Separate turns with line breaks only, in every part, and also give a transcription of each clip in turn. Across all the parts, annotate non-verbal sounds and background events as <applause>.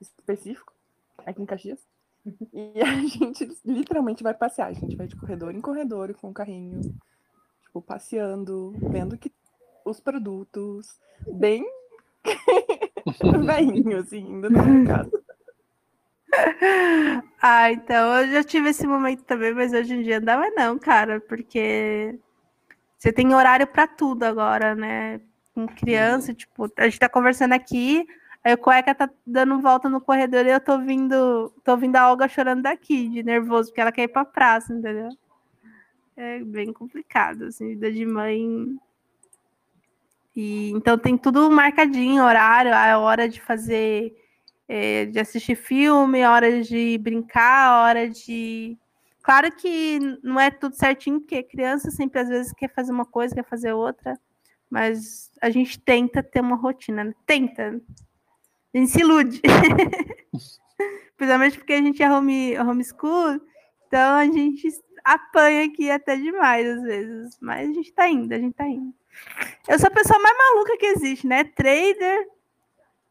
específico, aqui em Caxias. E <laughs> a gente literalmente vai passear. A gente vai de corredor em corredor com o carrinho, tipo, passeando, vendo que os produtos, bem <laughs> velhinho, assim, indo no mercado.
Ah, então eu já tive esse momento também, mas hoje em dia não mais não, cara, porque você tem horário para tudo agora, né? Com criança, tipo, a gente tá conversando aqui, aí o cueca tá dando volta no corredor e eu tô vindo, tô ouvindo a Olga chorando daqui, de nervoso, porque ela quer ir pra praça, entendeu? É bem complicado, assim, vida de mãe. E, então tem tudo marcadinho, horário, a hora de fazer é, de assistir filme, hora de brincar, hora de. Claro que não é tudo certinho, porque criança sempre às vezes quer fazer uma coisa, quer fazer outra, mas a gente tenta ter uma rotina, né? tenta. A gente se ilude. <laughs> Principalmente porque a gente é home, homeschool, então a gente apanha aqui até demais às vezes, mas a gente tá indo, a gente tá indo. Eu sou a pessoa mais maluca que existe, né? Trader,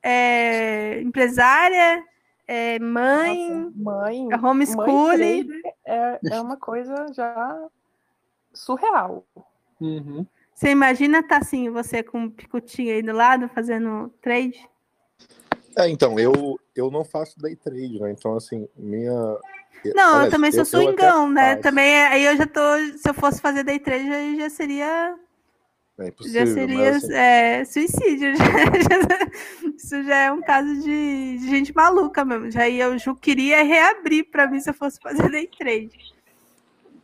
é, empresária, é, mãe,
Nossa, mãe,
é homeschooling.
mãe é, é uma coisa já surreal.
Uhum.
Você imagina tá assim, você com um picotinho aí do lado fazendo trade?
É, então, eu, eu não faço day trade, né? Então, assim, minha.
Não,
Aliás,
eu também sou
eu
swingão, né?
faço.
Também é- aí eu já tô. Se eu fosse fazer day trade, aí já seria.
É impossível,
Já seria
assim,
é, suicídio. já- <laughs> isso já é um caso de, de gente maluca mesmo. Já eu queria reabrir para mim se eu fosse fazer day trade.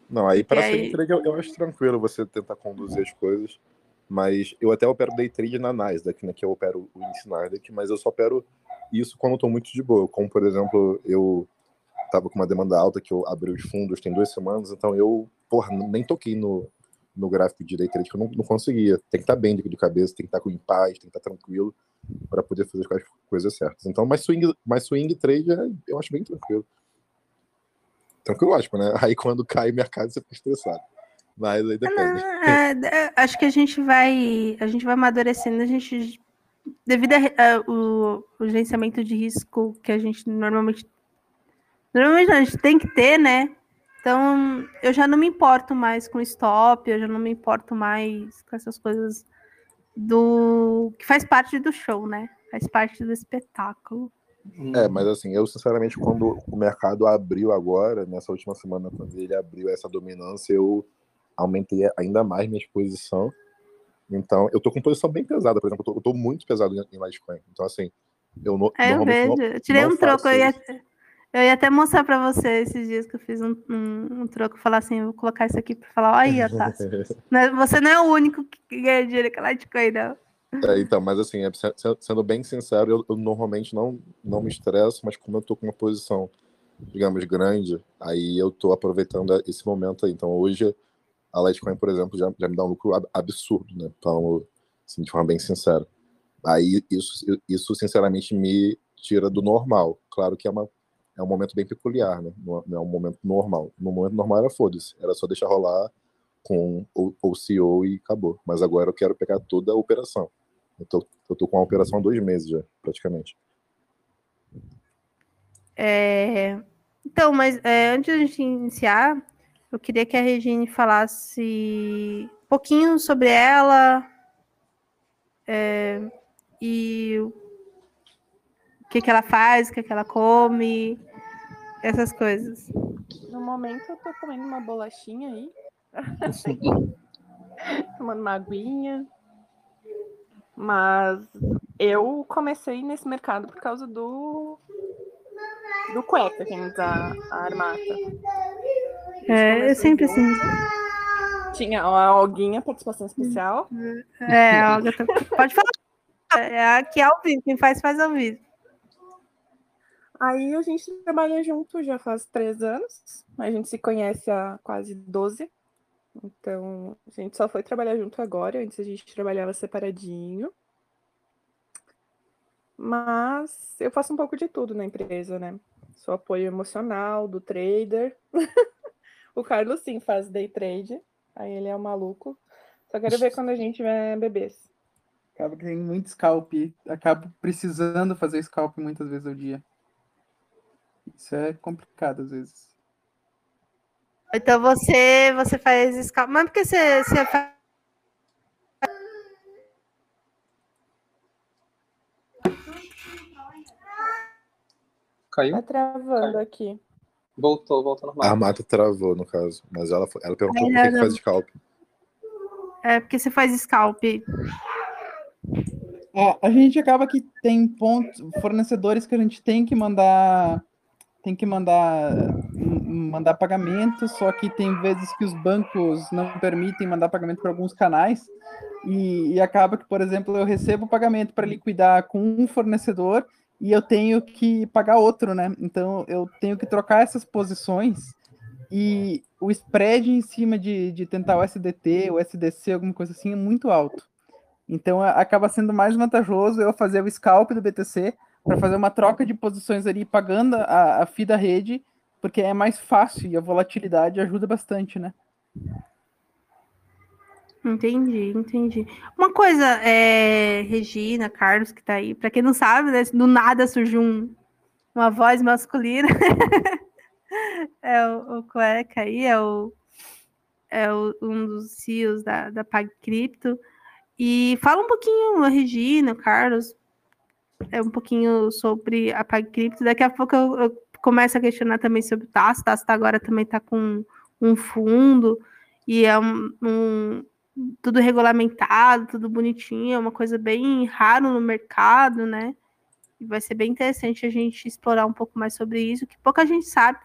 Não, aí para ser
aí-
trade eu, eu acho tranquilo você tentar conduzir as coisas, mas eu até opero day trade na Nasdaq, né, que eu opero o índice Nasdaq, mas eu só opero isso quando eu tô muito de boa, como por exemplo, eu tava com uma demanda alta que eu abri os fundos tem duas semanas, então eu, porra, nem toquei no, no gráfico day trade, que eu não, não conseguia. Tem que estar bem de, cabeça, tem que estar com em paz, tem que estar tranquilo para poder fazer as coisas certas. Então, mas swing, mas swing trade é- eu acho bem tranquilo. Tranquilo, ótimo, né? Aí quando cai o mercado você fica estressado. Mas aí depende.
É, é, acho que a gente vai, a gente vai amadurecendo, a gente devido ao gerenciamento de risco que a gente normalmente normalmente a gente tem que ter, né? Então, eu já não me importo mais com stop, eu já não me importo mais com essas coisas do que faz parte do show, né? Faz parte do espetáculo.
É, mas assim, eu sinceramente, quando o mercado abriu agora, nessa última semana, quando ele abriu essa dominância, eu aumentei ainda mais minha exposição. Então, eu tô com posição bem pesada, por exemplo, eu tô, eu tô muito pesado em em Litecoin. Então, assim, eu no,
É, eu
normalmente não-
vejo. Eu tirei um troco, eu ia,
isso.
eu ia até mostrar pra você esses dias que eu fiz um, um, um troco, falar assim, vou colocar isso aqui pra falar, olha aí, Otávio. Né, <laughs> Você não é o único que ganha dinheiro com Litecoin, não.
É, então, mas assim, é, se- se- sendo bem sincero, eu, eu normalmente não, não me estresso, mas como eu tô com uma posição, digamos, grande, aí eu tô aproveitando esse momento aí. Então, hoje, a Litecoin, por exemplo, já, já me dá um lucro ab- absurdo, né? Então, assim, de forma bem sincera. Aí, isso, isso, sinceramente, me tira do normal. Claro que é, uma, é um momento bem peculiar, né? Não é- é um momento normal. No momento normal era foda-se. Era só deixar rolar com o, CEO e acabou. Mas agora eu quero pegar toda a operação. Eu tô, eu tô com a operação há dois meses já, praticamente.
É, Então, mas é, antes da gente iniciar, eu queria que a Regine falasse um pouquinho sobre ela é, e o que, que ela faz, o que, que ela come, essas coisas.
No momento eu tô comendo uma bolachinha aí. <laughs> Tomando uma aguinha. Mas eu comecei nesse mercado por causa do. Do cueca, que a, a armata.
É, é sempre assim.
Tinha a Alguinha, participação especial.
É, a Olga tá- pode falar. É aqui ao vivo, quem faz, faz ao vivo.
Aí a gente trabalha junto já faz três anos. A gente se conhece há quase 12. Então, a gente só foi trabalhar junto agora. Antes a gente trabalhava separadinho. Mas eu faço um pouco de tudo na empresa, né? Sou apoio emocional do trader. <laughs> o Carlos, sim, faz day trade. Aí ele é o maluco. Só quero ver quando a gente tiver bebês.
Acaba que tem muito scalp, acabo precisando fazer scalp muitas vezes ao dia. Isso é complicado às vezes.
Então você você faz scalp, mas porque você, você faz
Caiu?
Tá travando aqui.
Voltou, voltou normal.
A Mata travou, no caso. Mas ela, ela perguntou por que, que faz scalp.
É porque você faz scalp.
É, a gente acaba que tem pontos, fornecedores que a gente tem que mandar, tem que mandar, mandar pagamento, só que tem vezes que os bancos não permitem mandar pagamento para alguns canais e, e acaba que, por exemplo, eu recebo o pagamento para liquidar com um fornecedor e eu tenho que pagar outro, né? Então eu tenho que trocar essas posições e o spread em cima de, de tentar o SDT, o SDC, alguma coisa assim, é muito alto. Então acaba sendo mais vantajoso eu fazer o scalp do BTC para fazer uma troca de posições ali pagando a, a FII da rede, porque é mais fácil e a volatilidade ajuda bastante, né?
Entendi, entendi. Uma coisa, é, Regina, Carlos, que tá aí, para quem não sabe, né, do nada surgiu um- uma voz masculina. <laughs> é o, o Cueca aí, é, o, é o- um dos CEOs da, da PagCrypto. E fala um pouquinho, a Regina, Carlos, é um pouquinho sobre a PagCrypto. Daqui a pouco eu, eu começo a questionar também sobre o Tasso. O Tasso tá agora também está com um fundo e é um- um, tudo regulamentado, tudo bonitinho, é uma coisa bem raro no mercado, né? E vai ser bem interessante a gente explorar um pouco mais sobre isso, que pouca gente sabe.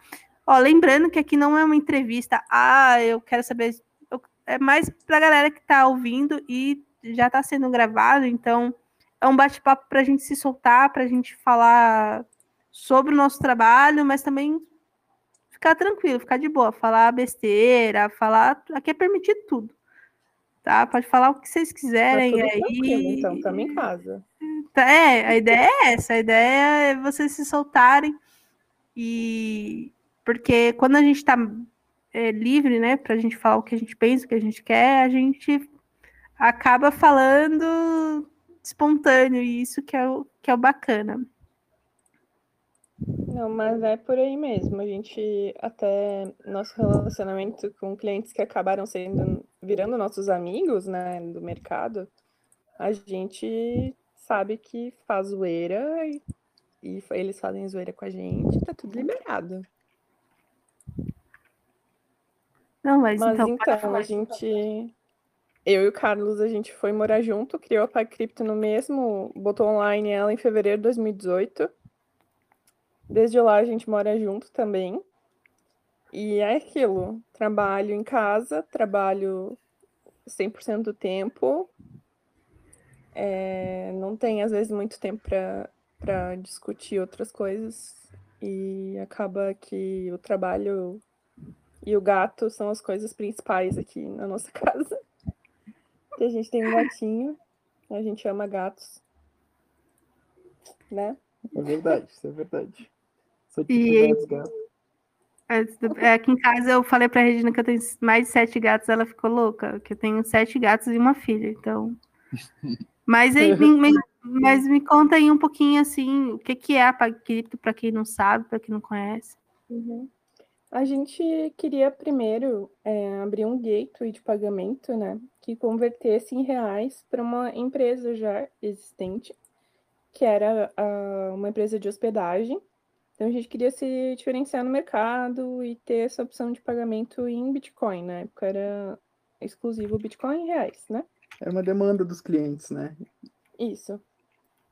Ó, lembrando que aqui não é uma entrevista, ah, eu quero saber. eu- é mais para a galera que está ouvindo e já está sendo gravado, então é um bate-papo para a gente se soltar, para a gente falar sobre o nosso trabalho, mas também ficar tranquilo, ficar de boa, falar besteira, falar. Aqui é permitido tudo tá? Pode falar o que vocês
Tá
quiserem
tudo
aí.
então, estamos em casa.
Tá, É, a ideia é essa, a ideia é vocês se soltarem e porque quando a gente tá é, livre, né, pra gente falar o que a gente pensa, o que a gente quer, a gente acaba falando espontâneo, e isso que é o, que é o bacana.
Não, mas é por aí mesmo. A gente até nosso relacionamento com clientes que acabaram sendo virando nossos amigos, né, do mercado, a gente sabe que faz zoeira e, e eles fazem zoeira com a gente, tá tudo liberado.
Não, mas,
Mas
então,
então, a gente eu e o Carlos, a gente foi morar junto, criou a PagCrypto no mesmo, botou online ela em fevereiro de 2018. Desde lá a gente mora junto também. E é aquilo, trabalho em casa, trabalho 100% do tempo. É, não tem, às vezes, muito tempo para discutir outras coisas. E acaba que o trabalho e o gato são as coisas principais aqui na nossa <laughs> casa. Que a gente tem um gatinho, a gente ama gatos. Né?
É verdade, isso é verdade. Sou tipo
E- é, é, <laughs> aqui em casa eu falei pra Regina que eu tenho mais de sete gatos, ela ficou louca, que eu tenho sete gatos e uma filha, então. <laughs> Mas, aí, me, <laughs> mas me conta aí um pouquinho assim, o que, que é a PagCrypto, para quem não sabe, para quem não conhece.
Uhum. A gente queria primeiro é, abrir um gateway de pagamento, né? Que convertesse em reais para uma empresa já existente, que era ah, uma empresa de hospedagem. Então a gente queria se diferenciar no mercado e ter essa opção de pagamento em Bitcoin. Na época era exclusivo Bitcoin e reais, né?
É uma demanda dos clientes, né?
Isso.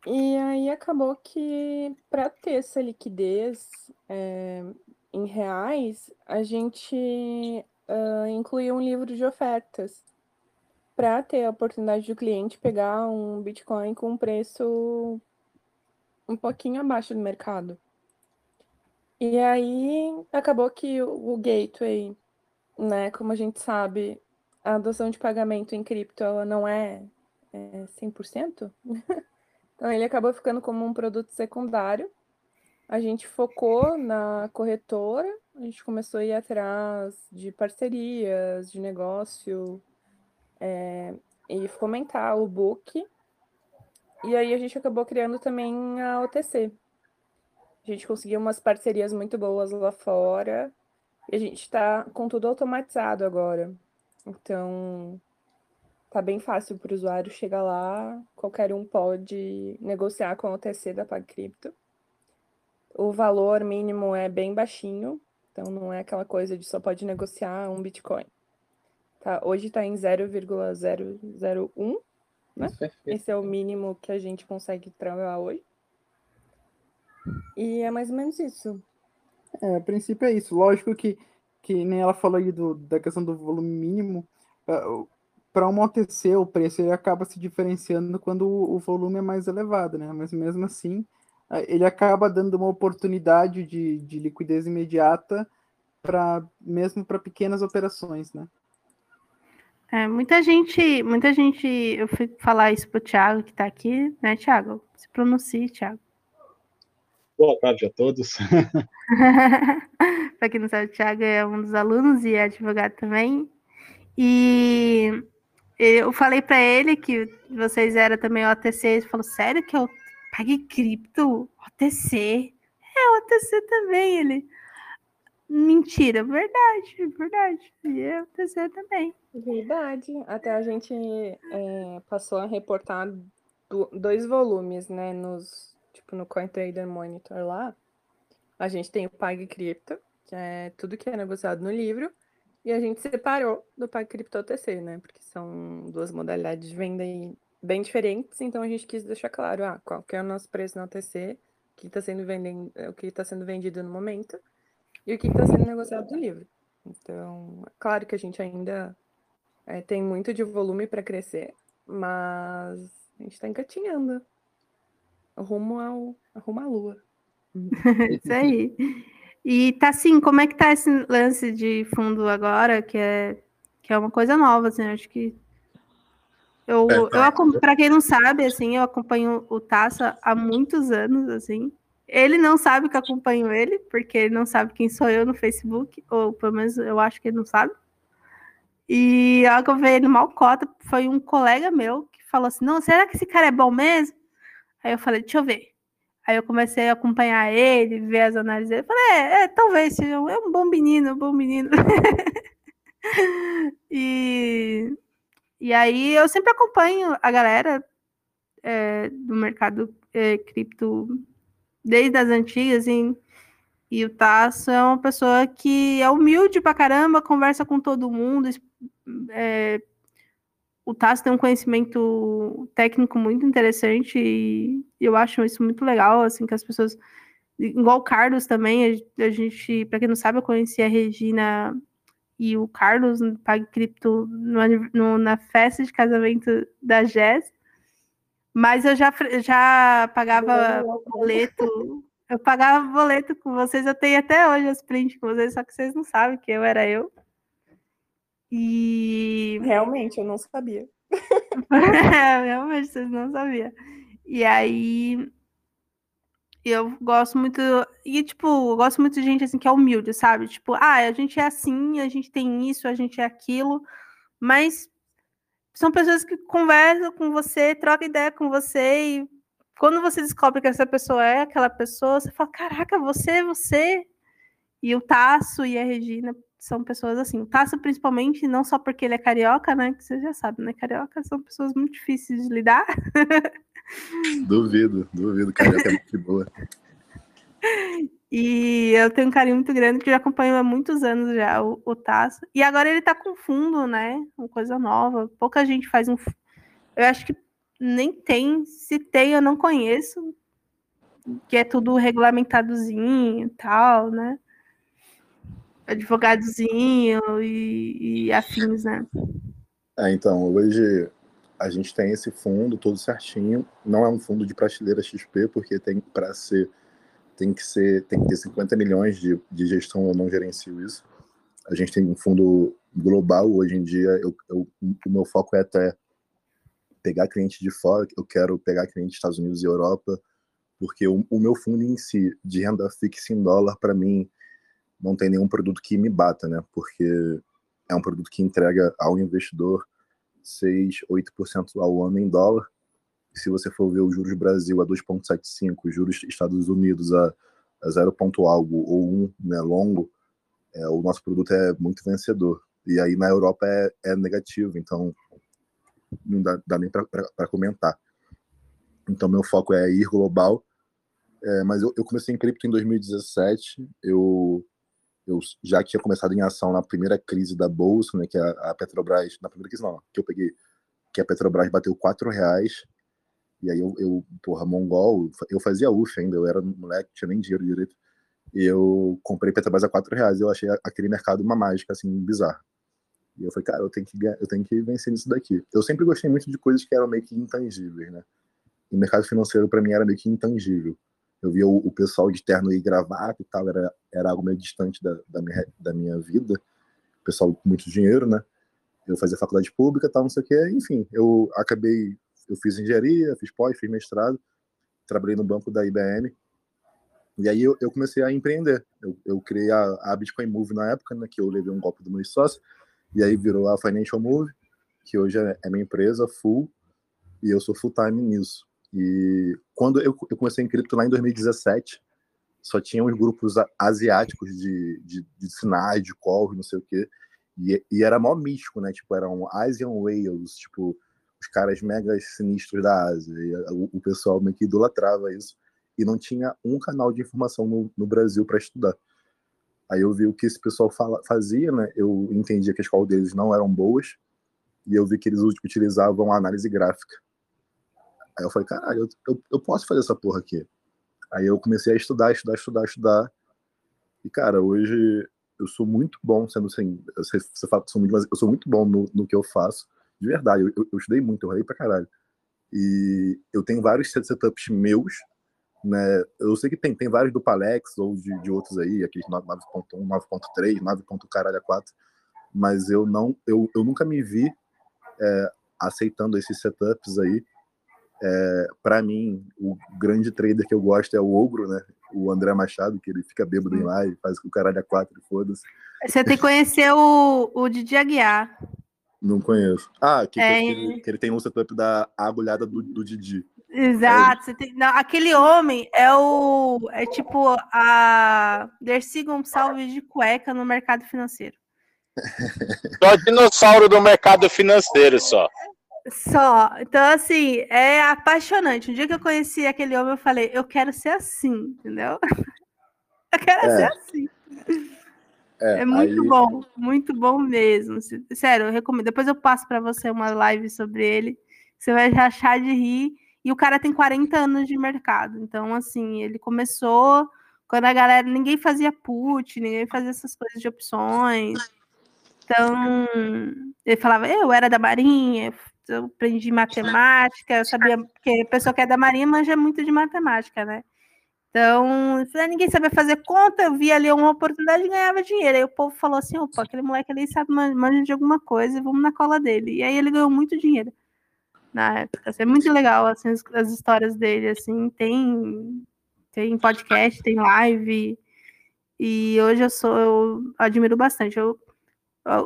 E aí acabou que para ter essa liquidez é, em reais, a gente ah, incluiu um livro de ofertas para ter a oportunidade do cliente pegar um Bitcoin com um preço um pouquinho abaixo do mercado. E aí acabou que o, gateway, né, como a gente sabe, a adoção de pagamento em cripto ela não é é 100%. <laughs> Então, ele acabou ficando como um produto secundário. A gente focou na corretora, a gente começou a ir atrás de parcerias, de negócio, é, e fomentar o book. E aí a gente acabou criando também a OTC. A gente conseguiu umas parcerias muito boas lá fora. E a gente está com tudo automatizado agora. Então, tá bem fácil para o usuário chegar lá. Qualquer um pode negociar com a OTC da PagCrypto. O valor mínimo é bem baixinho. Então, não é aquela coisa de só pode negociar um Bitcoin. Tá, hoje está em 0,001 né?
Perfeito.
Esse é o mínimo que a gente consegue trabalhar hoje. E é mais ou menos isso.
É, a princípio é isso. Lógico que, que nem ela falou aí do, da questão do volume mínimo. Para uma OTC, o preço ele acaba se diferenciando quando o, o volume é mais elevado, né? Mas mesmo assim, eh, ele acaba dando uma oportunidade de, de liquidez imediata para mesmo para pequenas operações, né?
É, muita gente, muita gente, eu fui falar isso pro Thiago que tá aqui, né, Thiago? Se pronuncie, Thiago.
Boa tarde a todos. <laughs>
Para quem não sabe, o Thiago é um dos alunos e é advogado também. E eu falei para ele que vocês eram também OTC. Ele falou: Sério que eu paguei cripto? OTC? É, OTC também. Ele. Mentira, verdade, verdade. E é OTC também.
Verdade. Até a gente é, passou a reportar do- dois volumes, né? Nos, tipo, no CoinTrader Monitor lá. A gente tem o PagCrypto, que é tudo que é negociado no livro. E a gente separou do PagCrypto OTC, né? Porque são duas modalidades de venda bem diferentes. Então a gente quis deixar claro, ah, qual que é o nosso preço no OTC, o que está sendo, venden- o que tá sendo vendido no momento e o que está sendo negociado no livro. Então, é claro que a gente ainda é, tem muito de volume para crescer, mas a gente está engatinhando. Rumo, ao, rumo à lua. <laughs>
Isso aí. E tá assim, como é que tá esse lance de fundo agora, que é, que é uma coisa nova, assim, acho que eu,
É,
eu
tá.
para quem não sabe, assim, eu acompanho o Taça há muitos anos, assim. Ele não sabe que eu acompanho ele, porque ele não sabe quem sou eu no Facebook, ou pelo menos eu acho que ele não sabe. E eu vi ele mal cota, foi um colega meu que falou assim: Não, será que esse cara é bom mesmo? Aí eu falei: Deixa eu ver. Aí eu comecei a acompanhar ele, ver as análises dele. Falei, é, é, talvez seja um, é um bom menino, um bom menino. <laughs> e, e aí eu sempre acompanho a galera é, do mercado é, cripto desde as antigas, e o Tasso é uma pessoa que é humilde pra caramba, conversa com todo mundo. é, o Tasso tem um conhecimento técnico muito interessante e eu acho isso muito legal, assim, que as pessoas. Igual o Carlos também, a, gente, para quem não sabe, eu conheci a Regina e o Carlos no Pague Cripto na festa de casamento da Jess. Mas eu já, já pagava boleto. Eu pagava boleto com vocês, eu tenho até hoje as prints com vocês, só que vocês não sabem que eu era eu. E
Realmente, eu não sabia. <laughs>
Realmente, vocês não sabiam. E aí, eu gosto muito. E, tipo, eu gosto muito de gente assim que é humilde, sabe? Tipo, ah, a gente é assim, a gente tem isso, a gente é aquilo, mas são pessoas que conversam com você, trocam ideia com você, e quando você descobre que essa pessoa é aquela pessoa, você fala: caraca, você é você. E o Tasso e a Regina são pessoas assim. O Tasso, principalmente, não só porque ele é carioca, né? Que você já sabe, né? Carioca são pessoas muito difíceis de lidar. <laughs>
Duvido, duvido, carioca é muito boa.
E eu tenho um carinho muito grande, que já acompanho há muitos anos já o, o Tasso. E agora ele tá com fundo, né? Uma coisa nova. Pouca gente faz um. Eu acho que nem tem. Se tem, eu não conheço. Que é tudo regulamentadozinho e tal, né? Advogadozinho e, e afins, né?
É, então, hoje a gente tem esse fundo todo certinho. Não é um fundo de prateleira XP, porque tem para ser tem que ser tem que ter 50 milhões de, de gestão, eu não gerencio isso. A gente tem um fundo global hoje em dia. Eu, eu, o meu foco é até pegar cliente de fora. Eu quero pegar cliente dos Estados Unidos e Europa, porque o, o meu fundo em si de renda fixa em dólar para mim não tem nenhum produto que me bata, né? Porque é um produto que entrega ao investidor 6, 8% ao ano em dólar. se você for ver os juros Brasil a 2,75, os juros Estados Unidos a, a 0, algo ou 1 né, longo, é, o nosso produto é muito vencedor. E aí na Europa é, é negativo, então não dá, dá nem para comentar. Então meu foco é ir global. É, mas eu, eu, comecei em cripto em 2017. Eu, eu já tinha começado em ação na primeira crise da bolsa, né, que a, a Petrobras, na primeira crise não, que eu peguei, que a Petrobras bateu quatro reais. E aí eu, eu porra, mongol, eu fazia UF ainda, eu era moleque, tinha nem dinheiro direito. E eu comprei Petrobras a quatro reais. Eu achei aquele mercado uma mágica, assim, bizarra. E eu falei, cara, eu tenho que, eu tenho que vencer nisso daqui. Eu sempre gostei muito de coisas que eram meio que intangíveis, né? E o mercado financeiro, para mim, era meio que intangível. Eu via o, o, pessoal de terno e gravata e tal, era, era algo meio distante da, da, minha, da minha vida. Pessoal com muito dinheiro, né? Eu fazia faculdade pública tal, não sei o quê. Enfim, eu acabei, eu fiz engenharia, fiz pós, fiz mestrado, trabalhei no banco da IBM. E aí eu, eu comecei a empreender. Eu, eu criei a, a Bitcoin Move na época, né? Que eu levei um golpe do meu sócio e aí virou a Financial Move, que hoje é, é minha empresa full, e eu sou full time nisso. E quando eu, eu comecei em cripto lá em 2017, só tinha uns grupos asiáticos de, de, de sinais, de call, não sei o quê. E, e era mó místico, né? Tipo, eram Asian Whales, tipo, os caras mega sinistros da Ásia. O, o pessoal meio que idolatrava isso. E não tinha um canal de informação no, no Brasil para estudar. Aí eu vi o que esse pessoal fala, fazia, né? Eu entendia que as escola deles não eram boas e eu vi que eles utilizavam análise gráfica. Aí eu falei, caralho, eu, eu, eu, posso fazer essa porra aqui. Aí eu comecei a estudar, estudar, estudar, estudar. E, cara, hoje eu sou muito bom, sendo assim, você, você fala que sou muito, mas eu sou muito bom no, no que eu faço. De verdade, eu, eu, eu estudei muito, eu ralei pra caralho. E eu tenho vários setups meus né? Eu sei que tem, tem vários do Palex ou de, de outros aí, aqueles 9.1, 9.3, 9. caralho 4, mas eu não, eu, eu nunca me vi é, aceitando esses setups aí. É, para mim, o grande trader que eu gosto é o Ogro, né? O André Machado, que ele fica bêbado em live, faz o caralho a 4 foda-se.
Você tem que conhecer o, o Didi Aguiar.
Não conheço. Ah, que, é... que, ele, que ele tem um setup da agulhada do, do Didi.
Exato. Tem, não, aquele homem é o. É tipo a Dercy Gonçalves de cueca no mercado financeiro.
Só dinossauro do mercado financeiro, só.
Só. Então, assim, é apaixonante. Um dia que eu conheci aquele homem, eu falei, eu quero ser assim, entendeu? <laughs> Eu quero é. ser assim. É, é muito aí... bom, muito bom mesmo. Sério, eu recomendo. Depois eu passo para você uma live sobre ele. Você vai achar de rir. E o cara tem 40 anos de mercado. Então, assim, ele começou quando a galera. Ninguém fazia put, ninguém fazia essas coisas de opções. Então, ele falava, eu era da Marinha, eu aprendi matemática, eu sabia, porque a pessoa que é da Marinha manja muito de matemática, né? Então, falei, ninguém sabia fazer conta, eu vi ali uma oportunidade e ganhava dinheiro. Aí o povo falou assim, opa, aquele moleque ali sabe manja de alguma coisa, vamos na cola dele. E aí ele ganhou muito dinheiro na época. Assim, é muito legal assim, as, as, histórias dele, assim, tem, tem podcast, tem live. E hoje eu sou, eu admiro bastante. Eu,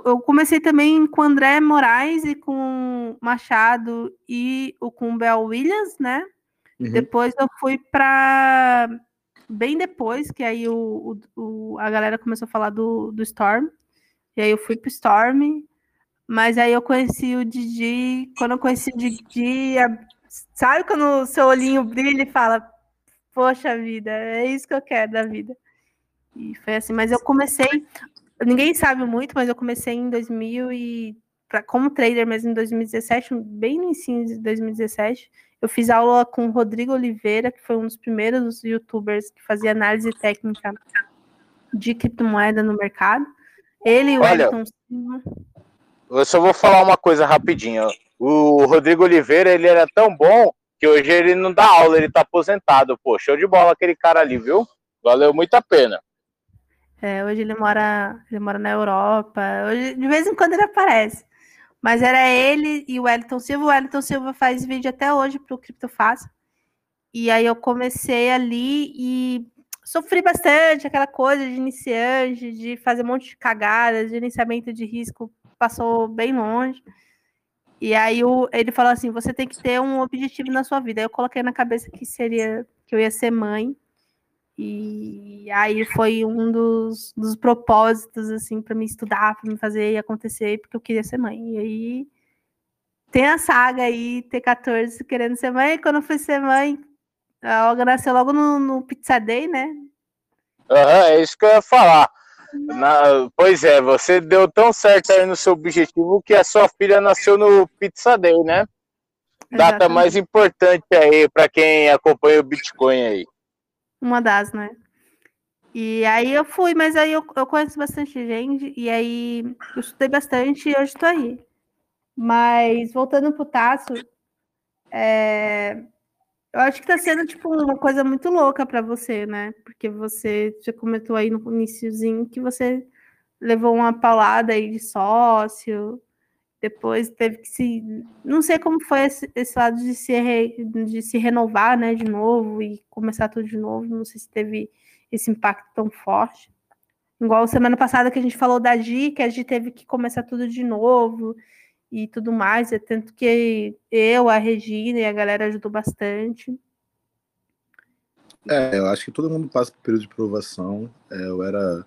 eu comecei também com André Moraes e com Machado e o com Bel Williams, né? Uhum. Depois eu fui para bem depois, que aí o, o, a galera começou a falar do, do Storm. E aí eu fui pro Storm, mas aí eu conheci o Didi, quando eu conheci o Didi, sabe quando o seu olhinho brilha e fala, poxa vida, é isso que eu quero da vida. E foi assim, mas eu comecei, ninguém sabe muito, mas eu comecei em 2000 e pra, como trader, mas em 2017, bem no ensino de 2017, eu fiz aula com o Rodrigo Oliveira, que foi um dos primeiros youtubers que fazia análise técnica de criptomoeda no mercado. Ele e o
Olha, Elton Silva. Eu só vou falar uma coisa rapidinho. O Rodrigo Oliveira, ele era tão bom que hoje ele não dá aula, ele tá aposentado. Pô, show de bola aquele cara ali, viu? Valeu muito a pena.
É, hoje ele mora, ele mora na Europa. Hoje, de vez em quando ele aparece. Mas era ele e o Wellington Silva. O Wellington Silva faz vídeo até hoje para o Criptofácil. E aí eu comecei ali e sofri bastante aquela coisa de iniciante, de fazer um monte de cagadas, de gerenciamento de risco passou bem longe. E aí o, ele falou assim: você tem que ter um objetivo na sua vida. Aí eu coloquei na cabeça que seria que eu ia ser mãe. E aí foi um dos, dos propósitos, assim, para me estudar, para me fazer acontecer, porque eu queria ser mãe. E aí tem a saga aí, T14 querendo ser mãe. E quando eu fui ser mãe, a Olga nasceu logo no, no Pizza Day, né?
Aham, é isso que eu ia falar. Na- pois é, você deu tão certo aí no seu objetivo que a sua filha nasceu no Pizza Day, né? Data
Exatamente.
mais importante aí para quem acompanha o Bitcoin aí.
Uma das, né? E aí eu fui, mas aí eu, eu conheço bastante gente, e aí eu estudei bastante e hoje estou aí. Mas voltando pro Tasso, é, eu acho que tá sendo tipo uma coisa muito louca para você, né? Porque você já comentou aí no iniciozinho que você levou uma paulada aí de sócio, depois teve que se. Não sei como foi esse, esse lado de se, re- de se renovar, né, de novo e começar tudo de novo. Não sei se teve esse impacto tão forte. Igual semana passada que a gente falou da Gi, que a Gi teve que começar tudo de novo e tudo mais. É tanto que eu, a Regina e a galera ajudou bastante.
É, eu acho que todo mundo passa por período de provação. É, eu era.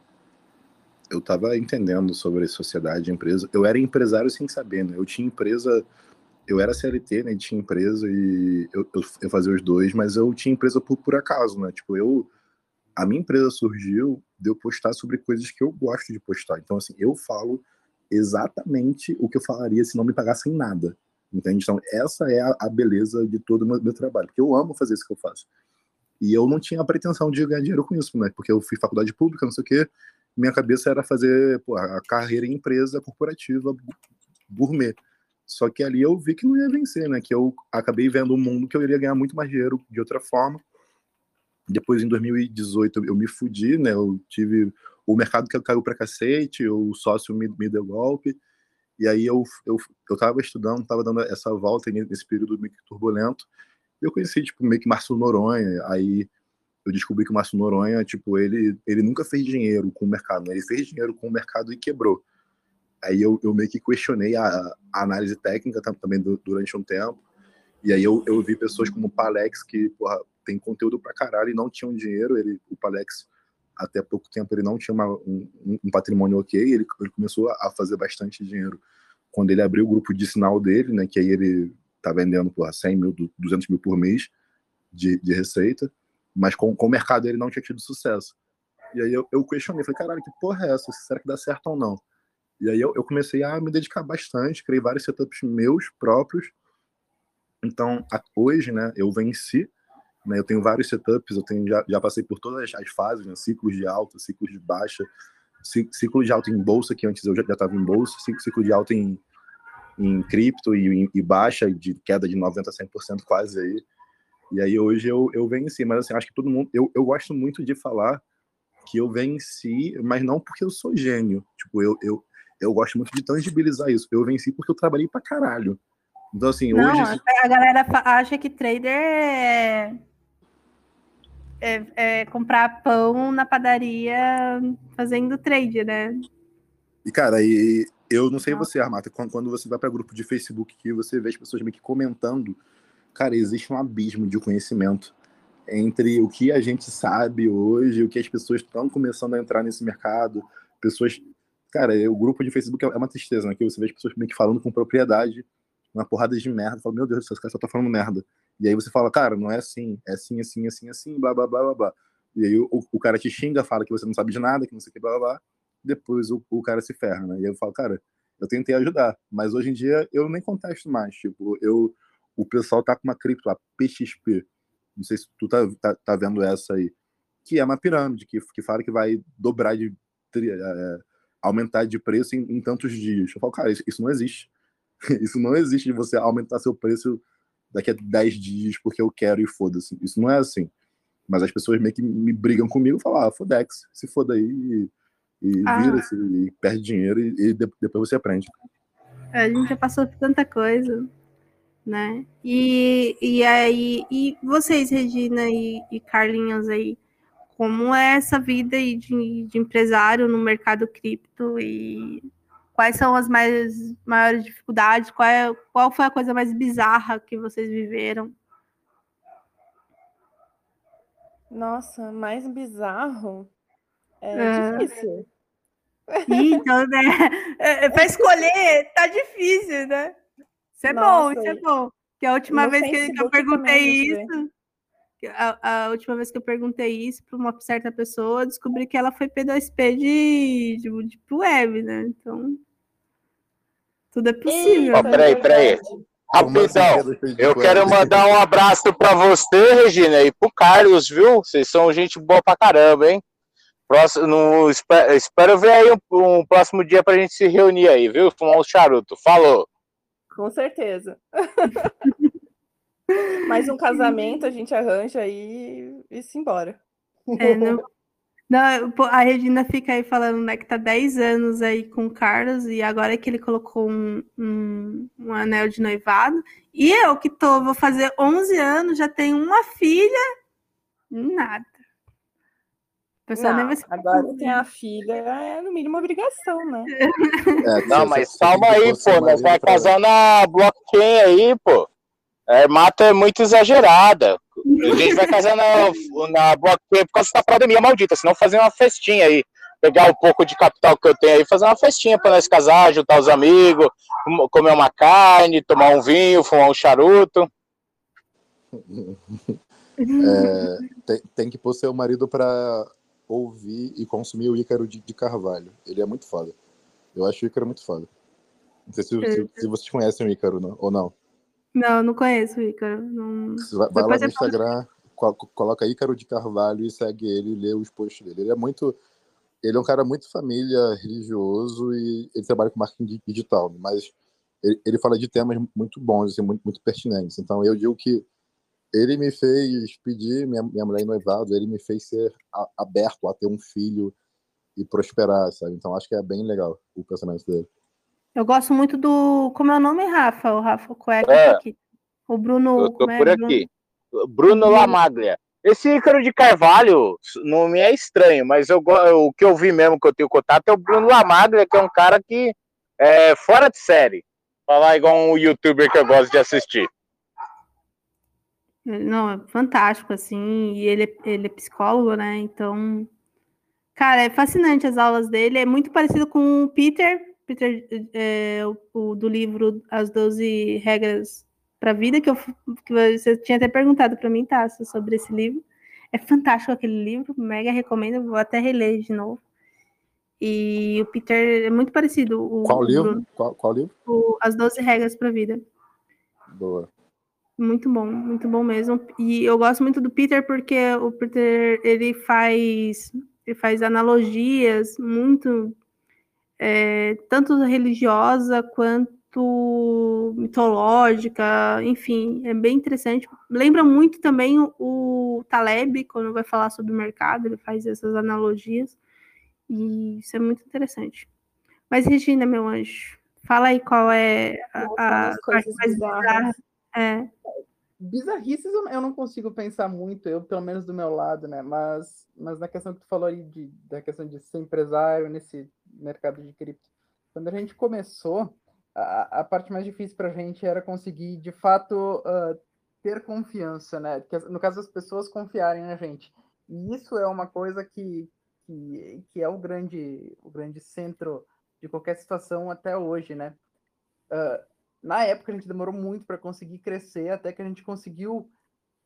Eu tava entendendo sobre sociedade empresa. Eu era empresário sem saber, né? Eu tinha empresa. Eu era CLT, né? Tinha empresa e eu, eu, eu fazia os dois, mas eu tinha empresa por, por acaso, né? Tipo, eu. A minha empresa surgiu de eu postar sobre coisas que eu gosto de postar. Então, assim, eu falo exatamente o que eu falaria se não me pagassem nada. Entende? Então, essa é a, a beleza de todo o meu, meu trabalho. Porque eu amo fazer isso que eu faço. E eu não tinha a pretensão de ganhar dinheiro com isso, né? Porque eu fiz faculdade pública, não sei o quê. Minha cabeça era fazer pô, a carreira em empresa corporativa gourmet. Só que ali eu vi que não ia vencer, né? Que eu acabei vendo um mundo que eu iria ganhar muito mais dinheiro de outra forma. Depois, em 2018, eu me fudi, né? Eu tive o mercado que caiu pra cacete, o sócio me, me deu golpe. E aí eu, eu, eu tava estudando, tava dando essa volta nesse período meio que turbulento. Eu conheci, tipo, meio que Márcio Noronha, aí eu descobri que o Márcio Noronha, tipo, ele, ele nunca fez dinheiro com o mercado, né? Ele fez dinheiro com o mercado e quebrou. Aí eu, eu meio que questionei a, a análise técnica tam- também du- durante um tempo. E aí eu, eu vi pessoas como o Palex, que, porra, tem conteúdo pra caralho e não tinham dinheiro. Ele, o Palex, até pouco tempo, ele não tinha uma- um, um- patrimônio ok. Ele, ele começou a fazer bastante dinheiro quando ele abriu o grupo de sinal dele, né? Que aí ele tá vendendo por 100 mil, du- 200 mil por mês de, de receita, mas com, com o mercado ele não tinha tido sucesso. E aí eu, eu questionei, falei, caralho, que porra é essa? Será que dá certo ou não? E aí eu, eu comecei a me dedicar bastante, criei vários setups meus próprios. Então, a- hoje, né, eu venci, né, eu tenho vários setups, eu tenho, já, já passei por todas as fases, né, ciclos de alta, ciclos de baixa, ci- ciclo de alta em bolsa, que antes eu já estava em bolsa, ci- ciclo de alta em, em cripto e, e baixa, de queda de 90% a 100% quase aí. E aí hoje eu, eu venci, mas assim, acho que todo mundo, eu, eu gosto muito de falar que eu venci, mas não porque eu sou gênio, tipo, eu, eu, eu gosto muito de tangibilizar isso, eu venci porque eu trabalhei pra caralho. Então assim,
Não,
hoje...
a galera acha que trader é, é, é comprar pão na padaria fazendo trade, né?
E, cara, e eu não sei você, Armata, quando, quando você vai para grupo de Facebook que você vê as pessoas meio que comentando, cara, existe um abismo de conhecimento entre o que a gente sabe hoje, o que as pessoas estão começando a entrar nesse mercado, pessoas... Cara, o grupo de Facebook é uma tristeza, né? Que você vê as pessoas meio que falando com propriedade, uma porrada de merda, fala, meu Deus, esse cara só tá falando merda. E aí você fala, cara, não é assim, é assim, assim, assim, assim, blá, blá, blá, blá, blá. E aí o, o cara te xinga, fala que você não sabe de nada, que não sei o que, blá, blá, blá depois o, o cara se ferra, né? E eu falo, cara, eu tentei ajudar, mas hoje em dia eu nem contesto mais. Tipo, eu, o pessoal tá com uma cripto, a PXP, não sei se tu tá, tá, tá vendo essa aí, que é uma pirâmide, que, que fala que vai dobrar de. tri- é, aumentar de preço em, em tantos dias. Eu falo, cara, isso, isso não existe. <laughs> isso não existe de você aumentar seu preço daqui a 10 dias porque eu quero e foda-se. Isso não é assim. Mas as pessoas meio que me brigam comigo e falam, ah, fodex, se foda aí e, e
Ah.
vira-se e perde dinheiro e, e de- depois você aprende.
A gente já passou por tanta coisa, né? E, e aí, e vocês, Regina e, e Carlinhos aí, como é essa vida aí de, de empresário no mercado cripto e quais são as mais maiores dificuldades? Qual, é, qual foi a coisa mais bizarra que vocês viveram?
Nossa, mais bizarro é,
É.
difícil.
Então, né? <laughs> É, Para escolher, tá difícil, né? Isso é bom,
Nossa,
isso é bom. Que a última vez que, eu perguntei isso, a, a última vez que eu perguntei isso para uma certa pessoa, eu descobri que ela foi P2P de, de, de web, né? Então, tudo é possível.
Eita,
peraí,
é
peraí. Rapidão. Eu quero mandar um abraço pra você, Regina, e pro Carlos, viu? Vocês são gente boa pra caramba, hein? Próximo, no, espero, espero ver aí um, um próximo dia pra gente se reunir aí, viu? Fumar um charuto. Falou.
Com certeza. <laughs> Mais um casamento a gente arranja aí e se embora.
É, não, não, a Regina fica aí falando né, que tá 10 anos aí com o Carlos e agora é que ele colocou um, um, um anel de noivado. E eu que tô, vou fazer 11 anos, já tenho uma filha, nada. Nem
Não,
vai se
agora tem a filha, é no mínimo obrigação, né?
É, <laughs>
Não, mas calma aí, pô. Nós vai casar na blockchain aí, pô. A mata é muito exagerada. A gente vai casar na, na blockchain por causa da pandemia maldita. Senão fazer uma festinha aí. Pegar um pouco de capital que eu tenho aí, fazer uma festinha pra nós casar, juntar os amigos, com- comer uma carne, tomar um vinho, fumar um charuto. <laughs>
É, tem, tem que pôr seu marido pra ouvir e consumir o Ícaro de, de Carvalho. Ele é muito foda. Eu acho o Ícaro muito foda. Não sei se, se, se vocês conhecem o Ícaro não, ou não.
Não, não conheço, Ícaro. Não...
Vai, vai lá no. Instagram, co- coloca Ícaro de Carvalho e segue ele lê os posts dele. Ele é muito. Ele é um cara muito família, religioso e ele trabalha com marketing di- digital, mas ele, ele fala de temas muito bons, assim, muito, muito pertinentes. Então eu digo que ele me fez pedir minha, minha mulher em noivado, ele me fez ser a- aberto a ter um filho e prosperar, sabe? Então acho que é bem legal o pensamento dele.
Eu gosto muito do. Como é o nome, Rafa? O Rafa Cueca
É.
tá aqui. O Bruno.
Eu tô
é?
por
Bruno-
aqui. Bruno Lamaglia. Esse Ícaro de Carvalho não me é estranho, mas eu, o que eu vi mesmo que eu tenho contato é o Bruno Lamaglia, que é um cara que é fora de série. Falar igual um youtuber que eu gosto de assistir.
Não, é fantástico, assim, e ele, é- ele é psicólogo, né? Então, cara, é fascinante as aulas dele, é muito parecido com o Peter, Peter, é, o, o do livro As 12 Regras para a Vida, que, eu, que você tinha até perguntado para mim, tá, sobre esse livro. É fantástico aquele livro, mega recomendo, vou até reler de novo. E o Peter é muito parecido. O,
Qual livro? Qual, qual livro?
o As 12 Regras para a Vida.
Boa.
Muito bom, muito bom mesmo. E eu gosto muito do Peter porque o Peter ele faz ele faz analogias muito é, tanto religiosa quanto mitológica, enfim, é bem interessante. Lembra muito também o, o Taleb quando vai falar sobre o mercado, ele faz essas analogias e isso é muito interessante. Mas Regina, meu anjo, fala aí qual é a, a
coisas
mais bizarra. É.
Bizarrices eu não consigo pensar muito, eu pelo menos do meu lado, né? Mas, mas na questão que tu falou aí de, da questão de ser empresário nesse mercado de cripto, quando a gente começou, a, a parte mais difícil para a gente era conseguir, de fato, ah, ter confiança, né? No caso, as pessoas confiarem na gente. E isso é uma coisa que, que, que é o grande, o grande centro de qualquer situação até hoje, né? Ah, na época a gente demorou muito para conseguir crescer, até que a gente conseguiu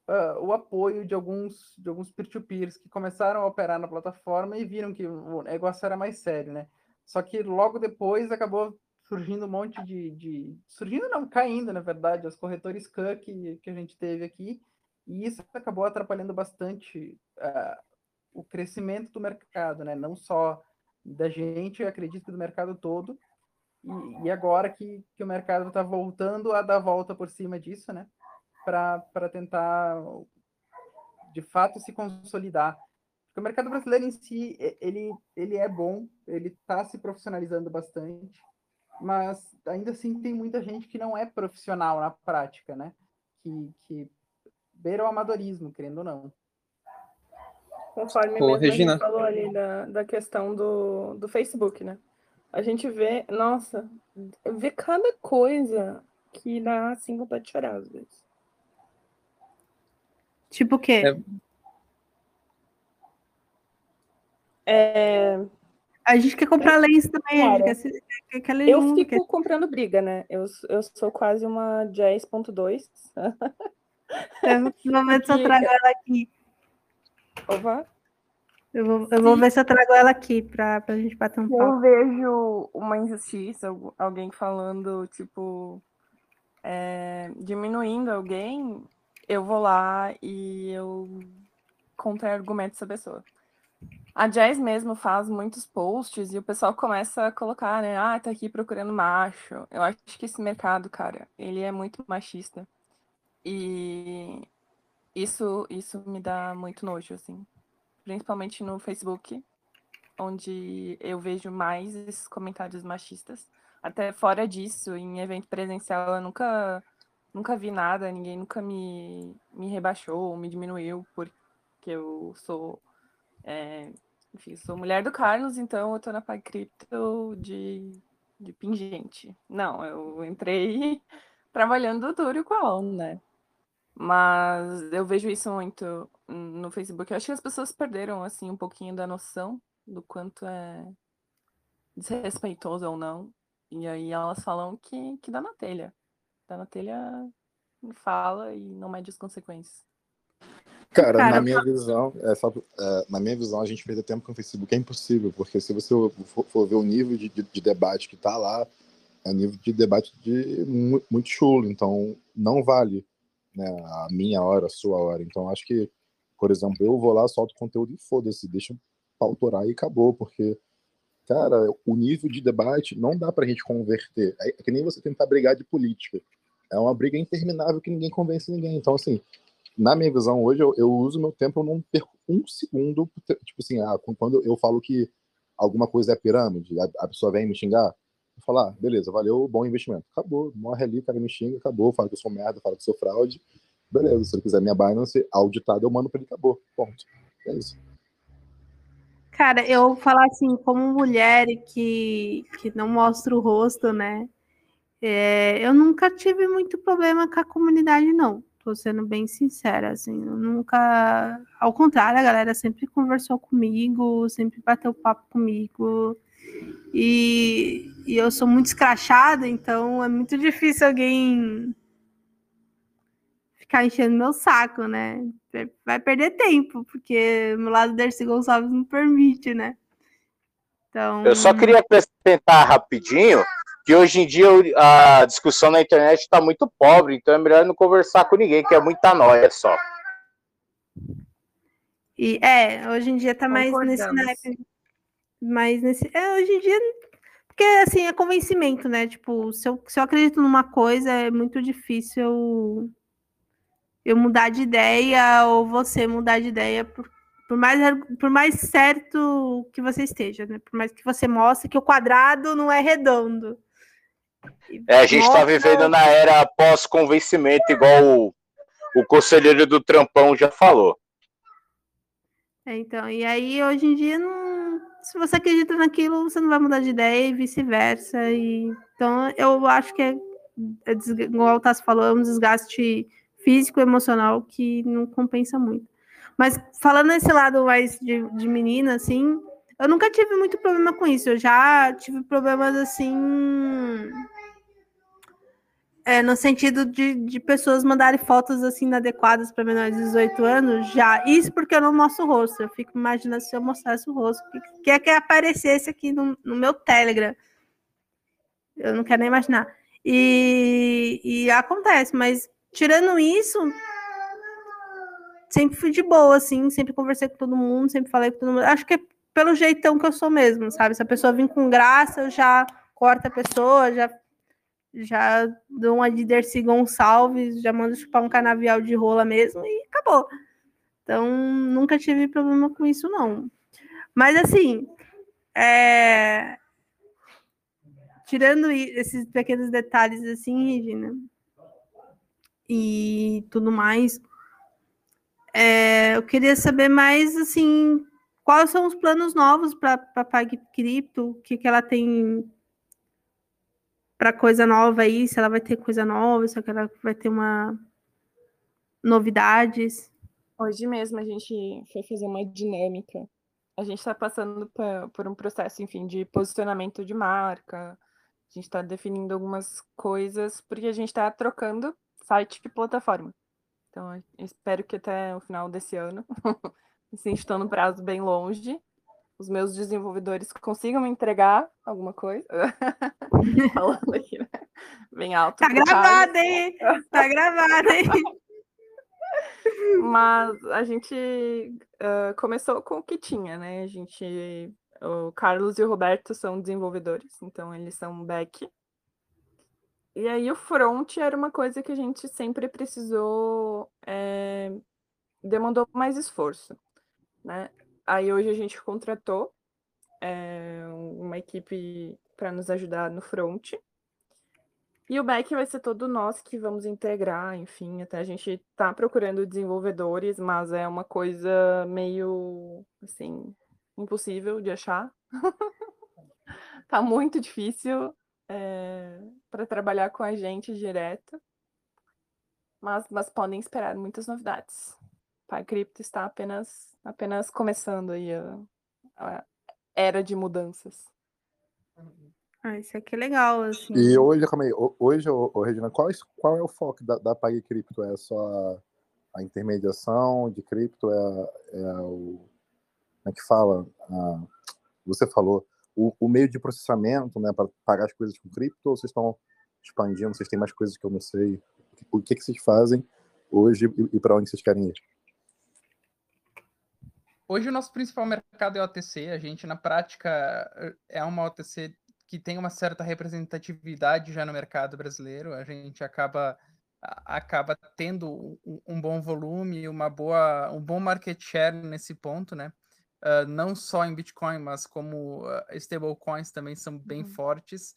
ah, o apoio de alguns de alguns peer-to-peers que começaram a operar na plataforma e viram que o negócio era mais sério, né? Só que logo depois acabou surgindo um monte de, de surgindo não, caindo, na verdade, os corretores CAN que, que a gente teve aqui, e isso acabou atrapalhando bastante ah, o crescimento do mercado, né? Não só da gente, acredito que do mercado todo. E, e agora que, que o mercado está voltando a dar a volta por cima disso, né? Para tentar, de fato, se consolidar. Porque o mercado brasileiro em si, ele, ele é bom, ele está se profissionalizando bastante, mas ainda assim tem muita gente que não é profissional na prática, né? Que, que beira o amadorismo, querendo ou não.
Conforme
Ô,
mesmo a gente
Regina.
falou ali da, da questão do, do Facebook, né? A gente vê, nossa, vê cada coisa que dá assim vontade de chorar às vezes.
Tipo o quê?
É,
A gente quer comprar lens também,
Cara,
quer, se- quer, quer ler
eu
junto,
fico
quer-
comprando briga, né? Eu, eu sou quase uma Jazz.2.
Eu vou ver se eu
Porque-
trago ela aqui.
Opa.
Eu vou, eu vou ver se eu trago ela aqui pra, pra gente bater um
Se eu
papo.
vejo uma injustiça, algu- alguém falando, tipo, é, diminuindo alguém, eu vou lá e eu contra-argumento essa pessoa. A Jazz mesmo faz muitos posts e o pessoal começa a colocar, né? Ah, tá aqui procurando macho. Eu acho que esse mercado, cara, ele é muito machista. E isso, isso me dá muito nojo, assim. Principalmente no Facebook, onde eu vejo mais esses comentários machistas. Até fora disso, em evento presencial, eu nunca, nunca vi nada, ninguém nunca me, me rebaixou, me diminuiu, porque eu sou, é, enfim, sou mulher do Carlos, então eu tô na Pag Cripto de, de pingente. Não, eu entrei <laughs> trabalhando duro com a né? Mas eu vejo isso muito no Facebook. Eu acho que as pessoas perderam, assim, um pouquinho da noção do quanto é desrespeitoso ou não. E aí elas falam que, que dá na telha. Dá na telha, fala e não mede as consequências.
Cara,
Cara,
na minha visão, é só, é, na minha visão, a gente perder tempo com o Facebook é impossível, porque se você for, for ver o nível de, de, de debate que tá lá, é um nível de debate de mu- muito chulo, então não vale né, a minha hora, a sua hora. Então acho que, por exemplo, eu vou lá, solto conteúdo e foda-se, deixa pra autorar e acabou, porque, cara, o nível de debate não dá pra gente converter. É, é que nem você tentar brigar de política. É uma briga interminável que ninguém convence ninguém. Então, assim, na minha visão hoje, eu, eu uso meu tempo, eu não perco um segundo, tipo assim, ah, quando eu falo que alguma coisa é pirâmide, a, a pessoa vem me xingar, falo, ah, beleza, valeu, bom investimento. Acabou, morre ali, o cara me xinga, acabou, fala que eu sou merda, fala que eu sou fraude, beleza, se ele quiser minha Binance auditada, eu mando pra ele, acabou, ponto. É isso.
Cara, eu falar assim, como mulher que, que não mostra o rosto, né? é, eu nunca tive muito problema com a comunidade, não. Tô sendo bem sincera, assim. Nunca. Ao contrário, a galera sempre conversou comigo, sempre bateu papo comigo. E, e eu sou muito escrachada, então é muito difícil alguém ficar enchendo meu saco, né? Vai perder tempo, porque meu lado Dercy Gonçalves não permite, né? Então,
Eu só queria acrescentar rapidinho que hoje em dia a discussão na internet está muito pobre, então é melhor não conversar com ninguém, que é muita noia só.
E é, hoje em dia tá mais nesse naipe. Mais nesse. É, hoje em dia. Porque assim, é convencimento, né? Tipo, se eu, se eu acredito numa coisa, é muito difícil eu, eu mudar de ideia ou você mudar de ideia por, por, mais, por mais certo que você esteja, né? Por mais que você mostre que o quadrado não é redondo.
É, a gente está vivendo na era pós-convencimento, igual o, o conselheiro do Trampão já falou.
É, então, e aí hoje em dia não, se você acredita naquilo, você não vai mudar de ideia e vice-versa. E, então eu acho que é, é igual o Tassi falou, é um desgaste físico emocional que não compensa muito. Mas falando nesse lado mais de, de menina, assim, eu nunca tive muito problema com isso. Eu já tive problemas assim. É, no sentido de, de pessoas mandarem fotos assim inadequadas para menores de 18 anos, já. Isso porque eu não mostro o rosto. Eu fico imaginando se eu mostrasse o rosto. O que, é que aparecesse aqui no, no meu Telegram? Eu não quero nem imaginar. E, e acontece, mas tirando isso, sempre fui de boa, assim, sempre conversei com todo mundo, sempre falei com todo mundo. Acho que é pelo jeitão que eu sou mesmo, sabe? Se a pessoa vir com graça, eu já corto a pessoa, já já dou uma de Dercy Gonçalves, já mando chupar um canavial de rola mesmo e acabou. Então, nunca tive problema com isso, não. Mas, assim, é... tirando esses pequenos detalhes, assim, Regina, e tudo mais, é, eu queria saber mais, assim, quais são os planos novos para a Pag Cripto? O que, que ela tem para coisa nova aí? Se ela vai ter coisa nova, se ela vai ter uma novidades?
Hoje mesmo a gente foi fazer uma dinâmica. A gente está passando por, um processo, enfim, de posicionamento de marca. A gente está definindo algumas coisas, porque a gente está trocando site e plataforma. Então, espero que até o final desse ano, <laughs> assim, estou no prazo bem longe, os meus desenvolvedores consigam me entregar alguma coisa. <laughs> Falando aqui, né? Bem alto.
Tá gravado, hein? Tá gravado, hein?
Mas a gente uh, começou com o que tinha, né? A gente. O Carlos e o Roberto são desenvolvedores, então eles são back. E aí o front era uma coisa que a gente sempre precisou, é, demandou mais esforço, né? Aí hoje a gente contratou é, uma equipe para nos ajudar no front. E o back vai ser todo nós que vamos integrar, enfim, até a gente tá procurando desenvolvedores, mas é uma coisa meio, assim, impossível de achar. <laughs> tá muito difícil é, para trabalhar com a gente direto. Mas, mas podem esperar muitas novidades. Pai Cripto está apenas, apenas começando aí a, a era de mudanças.
Ah, isso aqui é legal, assim.
E hoje, calma aí, hoje, ô, ô, Regina, qual, qual é o foco da, da Pag Cripto? É só a, a intermediação de cripto? É, é o. Como é que fala? Ah, você falou, o, o, meio de processamento, né, para pagar as coisas com cripto, ou vocês estão expandindo? Vocês têm mais coisas que eu não sei? O que, que vocês fazem hoje e, e para onde vocês querem ir?
Hoje o nosso principal mercado é o OTC. A gente, na prática, é uma OTC que tem uma certa representatividade já no mercado brasileiro. A gente acaba acaba tendo um, um bom volume, uma boa, um bom market share nesse ponto, né? Uh, não só em Bitcoin, mas como uh, stablecoins também são bem uhum. fortes.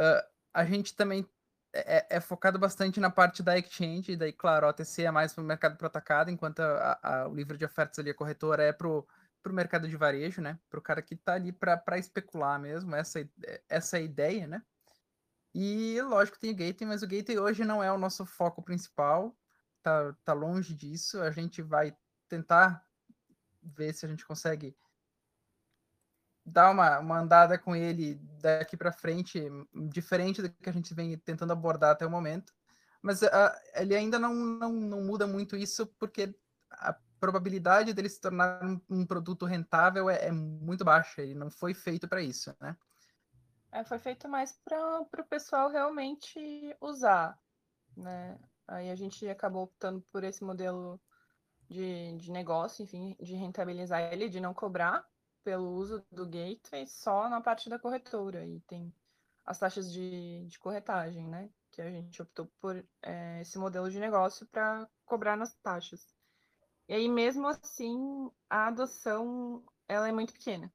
Uh, a gente também é, é, focado bastante na parte da exchange, daí, claro, a OTC é mais para o mercado pro atacado, enquanto a, a, o livro de ofertas ali, a corretora, é para o mercado de varejo, né? Para o cara que está ali para especular mesmo, essa, essa é a ideia, né? E, lógico, tem o Gateway, mas o Gateway hoje não é o nosso foco principal, tá, tá longe disso, a gente vai tentar ver se a gente consegue dar uma, uma andada com ele daqui para frente, diferente do que a gente vem tentando abordar até o momento. Mas uh, ele ainda não, não, não muda muito isso, porque a probabilidade dele se tornar um, um produto rentável é, é, muito baixa. Ele não foi feito para isso, né?
É, foi feito mais para o pessoal realmente usar, né? Aí a gente acabou optando por esse modelo de, de negócio, enfim, de rentabilizar ele, de não cobrar, pelo uso do gateway só na parte da corretora e tem as taxas de, de corretagem, né? Que a gente optou por é, esse modelo de negócio para cobrar nas taxas. E aí, mesmo assim, a adoção ela é muito pequena.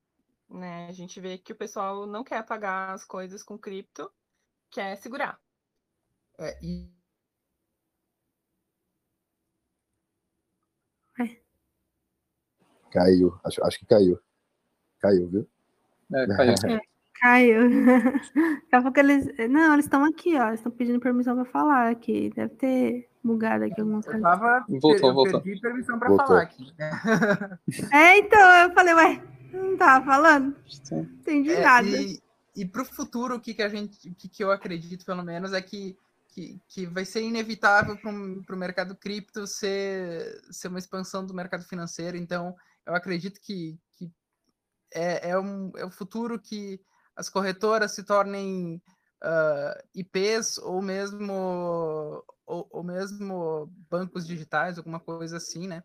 Né? A gente vê que o pessoal não quer pagar as coisas com cripto, quer segurar.
É, e...
Caiu, acho, acho que caiu. Caiu, viu?
É, caiu. <laughs>
É, caiu. <laughs> Daqui a pouco eles. Não, eles estão aqui, ó. Eles estão pedindo permissão para falar aqui. Deve ter bugado aqui alguma coisa.
Eu tava,
voltou,
eu
voltou.
pedi permissão para falar aqui. <laughs>
É, então, eu falei, ué, não tava falando? Não entendi
é,
nada.
E, e para o futuro, o que, que a gente, o que, que eu acredito, pelo menos, é que que, que, vai ser inevitável para o mercado cripto ser, ser uma expansão do mercado financeiro. Então, eu acredito que, que é, é, um, é o futuro que as corretoras se tornem uh, ah, IPs ou mesmo ou, ou, mesmo bancos digitais, alguma coisa assim, né?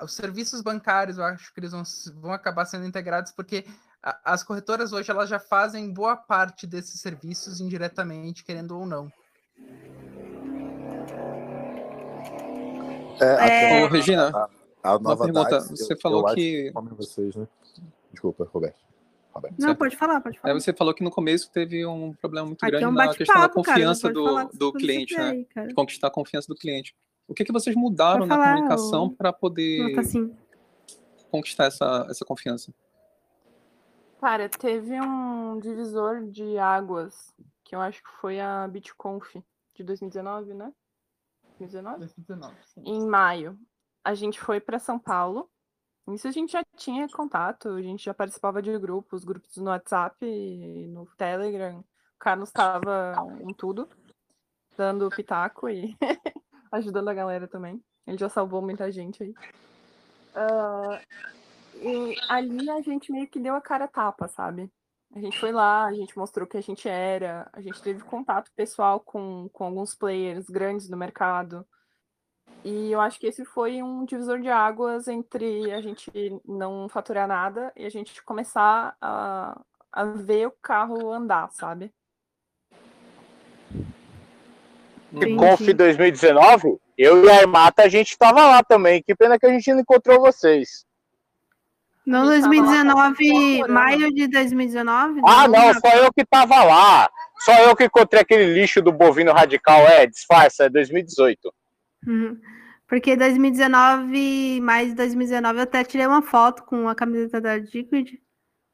Os serviços bancários, eu acho que eles vão, vão acabar sendo integrados porque a, as corretoras hoje elas já fazem boa parte desses serviços indiretamente, querendo ou não.
É, Ô, Regina,
a, nova
pergunta, você eu, falou eu que...
que vocês, né? Desculpa, Roberto. Roberto.
Não, pode falar, pode falar.
Aí você falou que no começo teve um problema muito
Aqui
grande
é um
na questão da confiança
cara,
do, do cliente, né? Aí, de conquistar a confiança do cliente. O que, que vocês mudaram na comunicação para poder.
Assim.
conquistar essa, essa confiança?
Cara, teve um divisor de águas, que eu acho que foi a BitConf de 2019, né? 2019?
2019, sim.
Em maio. A gente foi para São Paulo. Isso a gente já tinha contato, a gente já participava de grupos, grupos no WhatsApp, no Telegram. O Carlos estava em tudo, dando pitaco e <laughs> ajudando a galera também. Ele já salvou muita gente aí. Uh, e ali a gente meio que deu a cara a tapa, sabe? A gente foi lá, a gente mostrou que a gente era, a gente teve contato pessoal com, com alguns players grandes do mercado. E eu acho que esse foi um divisor de águas entre a gente não faturar nada e a gente começar a, a ver o carro andar, sabe?
Conf 2019, eu e a Armata, a gente tava lá também. Que pena que a gente não encontrou vocês.
Não, 2019, maio de 2019?
Ah, não, só eu que tava lá. Só eu que encontrei aquele lixo do bovino radical. É, disfarça, é 2018.
Uhum. Porque 2019, mais de 2019, eu até tirei uma foto com a camiseta da Liquid,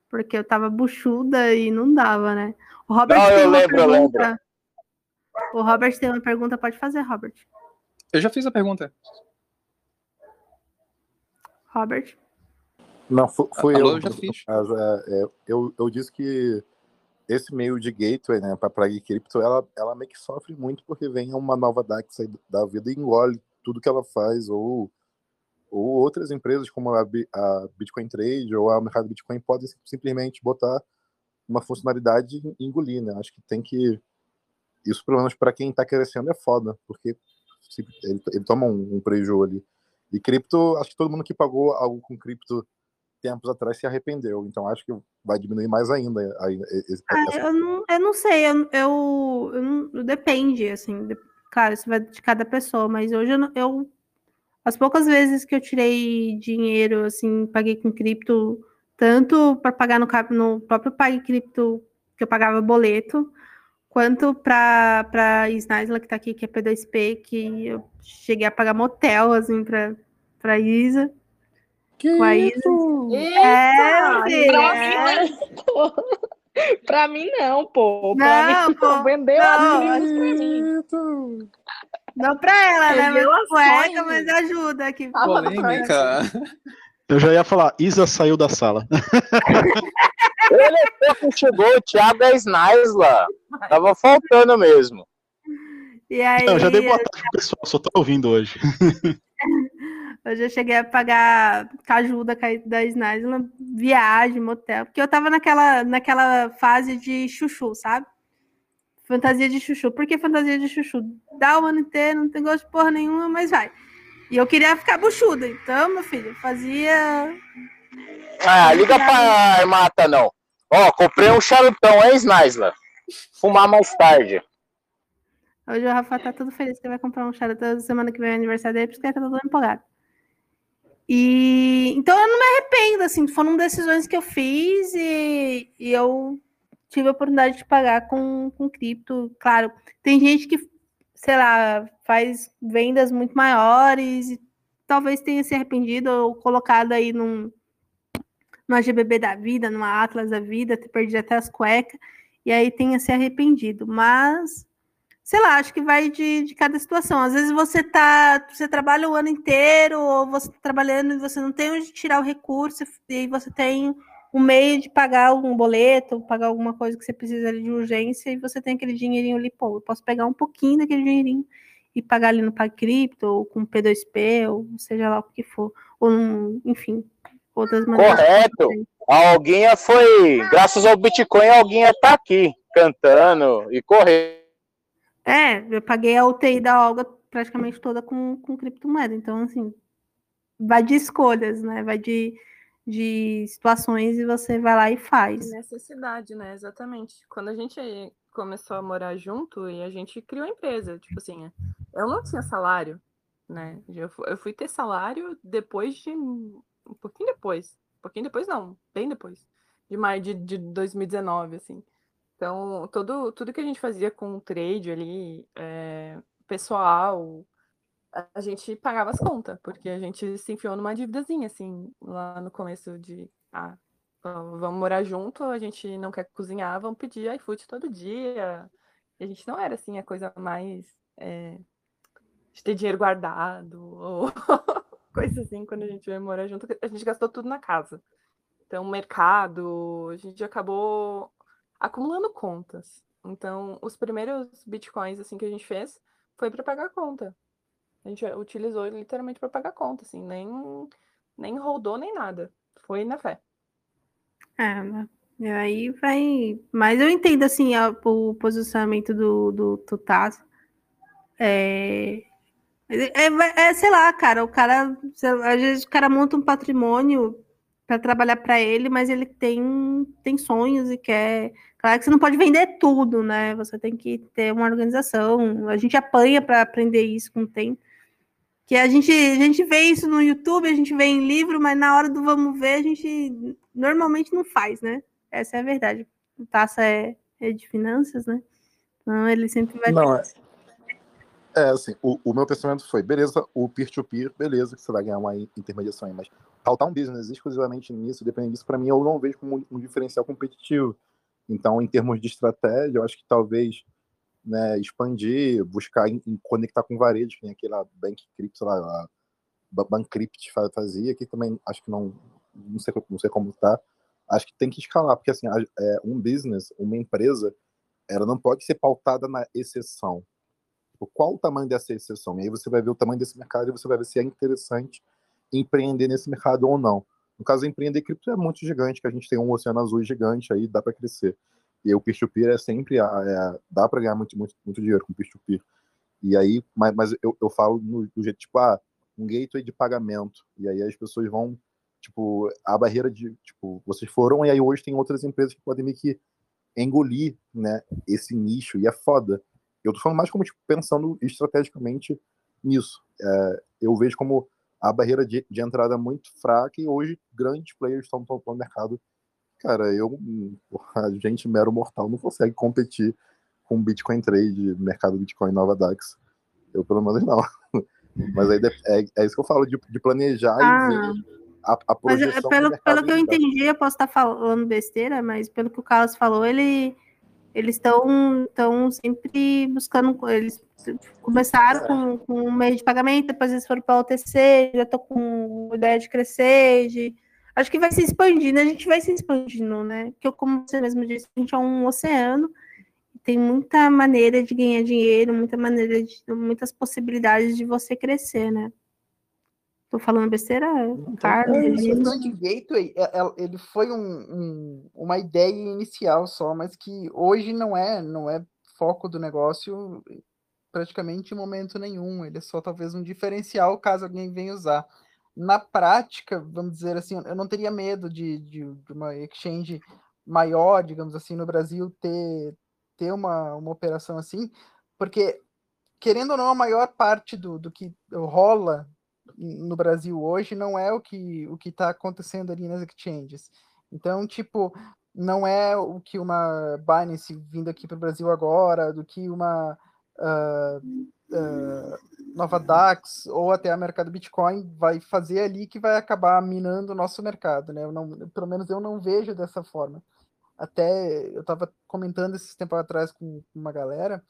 porque eu tava buchuda e não dava, né? O Robert
não,
tem
eu
uma
lembro, eu
pergunta.
lembro.
O Robert tem uma pergunta, pode fazer, Robert.
Eu já fiz a pergunta.
Robert.
Não, fui, fui
Alô,
eu.
eu já fiz.
Mas, é, é, eu, eu disse que esse meio de gateway, né, para Prague Crypto, ela, ela meio que sofre muito porque vem uma nova DAX da vida e engole tudo que ela faz, ou, ou outras empresas como a, a Bitcoin Trade ou a Mercado Bitcoin podem sim- simplesmente botar uma funcionalidade e engolir, né? Acho que tem que. Isso, pelo menos para quem está crescendo, é foda, porque ele, ele toma um, um prejuízo ali. E cripto, acho que todo mundo que pagou algo com cripto tempos atrás se arrependeu. Então acho que vai diminuir mais ainda. aí, esse-
Ah,
essa-
eu, não, eu não sei, eu, eu, eu não- depende, assim, de- claro, isso vai de cada pessoa, mas hoje eu, eu as poucas vezes que eu tirei dinheiro, assim, paguei com cripto, tanto para pagar no, no próprio Pague Cripto, que eu pagava boleto, quanto para para Snaisla, que tá aqui, que é P2P, que eu cheguei a pagar motel, assim, para para Isa. Com a Isa. É, é.
Pra mim não, pô. Pra
Não,
mim, <laughs>
pô,
vendeu
não,
as coisas pra mim.
Não pra ela, né? Mas
Revelações.
cueca, mas ajuda aqui.
Polêmica.
Eu já ia falar, Isa saiu da sala. <laughs>
Ele é que chegou, o Thiago é Snaisla. Tava faltando mesmo.
E aí,
Não, já dei boa tarde pro pessoal, só tá ouvindo hoje. <laughs>
eu já cheguei a pagar caju da, da Snaisla, viagem, motel, porque eu tava naquela, naquela fase de chuchu, sabe? Fantasia de chuchu. Por que fantasia de chuchu? Dá o ano inteiro, não tem gosto de porra nenhuma, mas vai. E eu queria ficar buchuda, então, meu filho, fazia.
Ah, liga pra Armata, não. Ó, comprei um charutão, é Snaisla. Fumar mais tarde.
Hoje o Rafa tá todo feliz que vai comprar um charuto semana que vem é aniversário dele, por isso que ele tá todo empolgado. E então eu não me arrependo, assim, foram decisões que eu fiz e, e eu tive a oportunidade de pagar com, com cripto. Claro, tem gente que, sei lá, faz vendas muito maiores e talvez tenha se arrependido ou colocado aí num, numa GBB da vida, numa Atlas da vida, ter perdido até as cuecas, e aí tenha se arrependido. Mas sei lá, acho que vai de, de cada situação. Às vezes você tá, você trabalha o ano inteiro, ou você tá trabalhando e você não tem onde tirar o recurso, e aí você tem um meio de pagar algum boleto, pagar alguma coisa que você precisa ali de urgência, e você tem aquele dinheirinho ali, pô, eu posso pegar um pouquinho daquele dinheirinho e pagar ali no PagCrypto, ou com P2P, ou seja lá o que for, ou num, enfim, outras maneiras.
Correto. A Alguinha foi, graças ao Bitcoin, a Alguinha tá aqui, cantando e correndo.
É, eu paguei a UTI da Olga praticamente toda com, com criptomoeda. Então, assim, vai de escolhas, né? Vai de, de situações e você vai lá e faz.
Necessidade, né? Exatamente. Quando a gente começou a morar junto e a gente criou a empresa, tipo assim, eu não tinha salário, né? Eu fu- eu fui ter salário depois de. Um pouquinho depois. Um pouquinho depois, não, bem depois. De maio de, de 2019, assim. Então, todo, tudo que a gente fazia com o trade ali, é, pessoal, a gente pagava as contas, porque a gente se enfiou numa dívidazinha, assim, lá no começo de. Ah, vamos morar junto, a gente não quer cozinhar, vamos pedir iFood todo dia. E a gente não era, assim, a coisa mais. É, de ter dinheiro guardado, <laughs> ou coisa assim, quando a gente veio morar junto, a gente gastou tudo na casa. Então, mercado, a gente acabou acumulando contas. Então, os primeiros bitcoins assim que a gente fez foi para pagar conta. A gente utilizou literalmente para pagar conta, assim, nem nem rodou nem nada. Foi na fé.
É, né? E aí vai. Mas eu entendo assim a, o posicionamento do, do Tutaz. É, é, é, sei lá, cara, o cara, às vezes o cara monta um patrimônio para trabalhar para ele, mas ele tem, tem sonhos e quer. Claro que você não pode vender tudo, né? Você tem que ter uma organização. A gente apanha para aprender isso com o tempo. Que a gente, a gente vê isso no YouTube, a gente vê em livro, mas na hora do vamos ver, a gente normalmente não faz, né? Essa é a verdade. O Taça é, é de finanças, né? Então ele sempre vai.
Não, ter... é, assim, o, o, meu pensamento foi, beleza, o peer-to-peer, -peer, beleza, que você vai ganhar uma intermediação aí, mas pautar um business exclusivamente nisso, dependendo disso, para mim, eu não vejo como um diferencial competitivo. Então, em termos de estratégia, eu acho que talvez né, expandir, buscar em, em conectar com varejo, que nem aquela Bank Crypt, lá, a Bancrypt fazia, que também acho que não, não sei, não sei como tá. Acho que tem que escalar, porque assim, é, um business, uma empresa, ela não pode ser pautada na exceção. Tipo, qual o tamanho dessa exceção? E aí você vai ver o tamanho desse mercado e você vai ver se é interessante empreender nesse mercado ou não. No caso, empreender cripto é muito gigante, que a gente tem um oceano azul gigante aí, dá para crescer. E o peer-to-peer é sempre, é, dá para ganhar muito, muito, muito dinheiro com peer-to-peer. E aí, mas, mas eu, eu falo no, do jeito, tipo, ah, um gateway de pagamento. E aí as pessoas vão, tipo, a barreira de, tipo, vocês foram e aí hoje tem outras empresas que podem meio que engolir, né, esse nicho. E é foda. Eu tô falando mais como, tipo, pensando estrategicamente nisso. É, eu vejo como a barreira de, de entrada é muito fraca e hoje grandes players estão no mercado. Cara, eu, <laughs> a gente mero mortal não consegue competir com Bitcoin Trade, mercado Bitcoin Nova DAX. Eu, pelo menos, não. <laughs> Mas aí é, é isso que eu falo, de, de planejar ah, e ver a, a
é, projeção. Mas pelo, pelo que eu entendi, eu posso estar falando besteira, mas pelo que o Carlos falou, ele eles estão tão sempre buscando, eles começaram com, com um meio de pagamento, depois eles foram para o OTC, já estou com ideia de crescer, de... acho que vai se expandindo, a gente vai se expandindo, né? Porque, como você mesmo disse, a gente é um oceano, tem muita maneira de ganhar dinheiro, muita maneira de, muitas possibilidades de você crescer, né? Tô falando besteira, Carlos?
É, questão de gateway, é, é, ele foi um, um, uma ideia inicial só, mas que hoje não é, não é foco do negócio praticamente em momento nenhum. Ele é só talvez um diferencial caso alguém venha usar. Na prática, vamos dizer assim, eu não teria medo de, de, de uma exchange maior, digamos assim, no Brasil ter, ter uma, uma operação assim, porque, querendo ou não, a maior parte do, do que rola no Brasil hoje não é o que o que está acontecendo ali nas exchanges. Então, tipo, não é o que uma Binance vindo aqui para o Brasil agora, do que uma uh, uh, nova DAX ou até a mercado Bitcoin vai fazer ali que vai acabar minando o nosso mercado, né? Eu não, pelo menos eu não vejo dessa forma. Até eu estava comentando esses tempos atrás com uma galera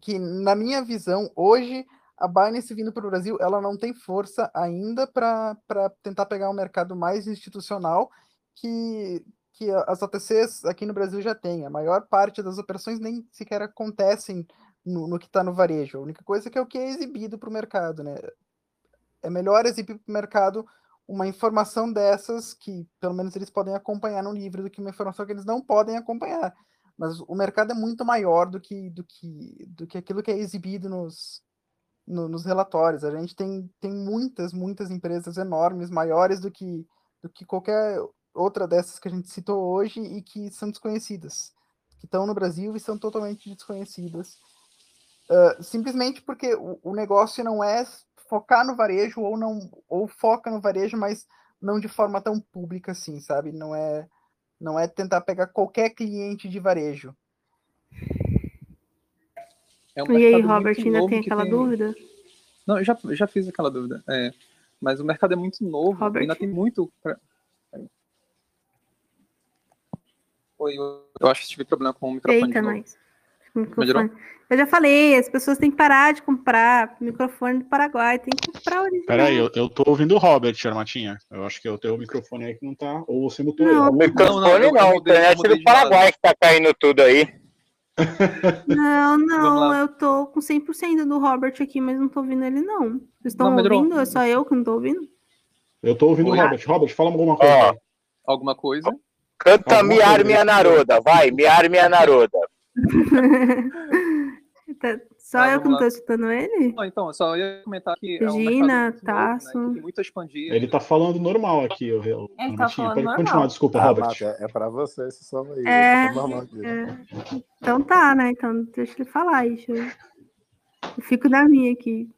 que, na minha visão, hoje a Binance vindo para o Brasil, ela não tem força ainda para tentar pegar um mercado mais institucional que, que as OTCs aqui no Brasil já têm. A maior parte das operações nem sequer acontecem no, no que está no varejo. A única coisa é que é o que é exibido para o mercado. Né? É melhor exibir para o mercado uma informação dessas que, pelo menos, eles podem acompanhar no livro do que uma informação que eles não podem acompanhar. Mas o mercado é muito maior do que, do que, do que aquilo que é exibido nos, no, nos relatórios. A gente tem, tem muitas, muitas empresas enormes, maiores do que, do que qualquer outra dessas que a gente citou hoje e que são desconhecidas, que estão no Brasil e são totalmente desconhecidas. Uh, simplesmente porque o, o, negócio não é focar no varejo ou não ou foca no varejo, mas não de forma tão pública assim, sabe? Não é não é tentar pegar qualquer cliente de varejo.
É um e aí, Robert, ainda tem aquela tem... dúvida?
Não, eu já, eu já fiz aquela dúvida. É, mas o mercado é muito novo,
Robert?
ainda tem muito. Pra... Oi, eu, eu acho que tive problema com o microfone.
Eita, nós. Microfone. Eu já falei, as pessoas têm que parar de comprar microfone do Paraguai, tem que comprar original.
Peraí, eu, eu tô ouvindo o Robert, Armatinha. Eu acho que o teu microfone aí que não tá. Ou você mutou
Não.
O
ele.
microfone
Não, não, eu-
não,
eu
a
mudei- eu
internet
mudei
do
de lado.
Paraguai que tá caindo tudo aí.
Não,
Vamos
não, <laughs>
lá.
eu tô com 100% do Robert aqui, mas não tô ouvindo ele, não. Vocês estão
Não,
ouvindo? É só eu que não tô ouvindo?
Eu tô ouvindo o Robert. Robert, fala alguma coisa.
Ó.
Alguma coisa?
Canta
Alguma
Miar
coisa,
Minha
né?
Naroda, vai, Miar Minha Naroda. <laughs> <laughs>
Tá- Só
Ah,
eu que não tô
lá.
escutando ele?
Não, então, eu só ia comentar que é um
Regina,
muito novo,
Tasso.
né, muito a expandir.
Ele tá falando normal aqui, o, o
Ele tá falando
Pode
normal.
continuar, desculpa,
Ah,
Robert.
Mata, é, é pra você esse som aí.
É, é. Então tá, né? Então deixa ele falar aí. Eu... eu fico na minha aqui.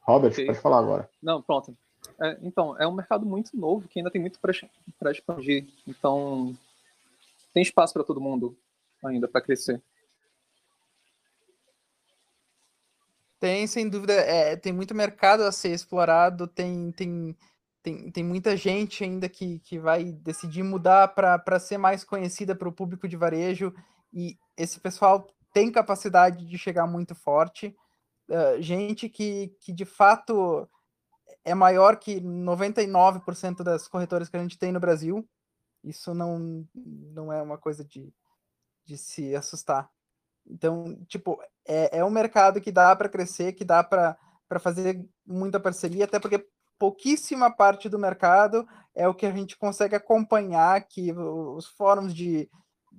Robert,
Ok.
pode falar agora.
Não, pronto. É, então, é um mercado muito novo que ainda tem muito para expandir. Então, tem espaço para todo mundo ainda para crescer.
Tem, sem dúvida, é, tem muito mercado a ser explorado, tem, tem, tem, tem muita gente ainda que, que vai decidir mudar para ser mais conhecida para o público de varejo, e esse pessoal tem capacidade de chegar muito forte. eh, gente que, que de fato é maior que 99% das corretoras que a gente tem no Brasil. Isso não, não é uma coisa de, de se assustar. Então, tipo, é, é um mercado que dá para crescer, que dá para fazer muita parceria, até porque pouquíssima parte do mercado é o que a gente consegue acompanhar, que os fóruns de.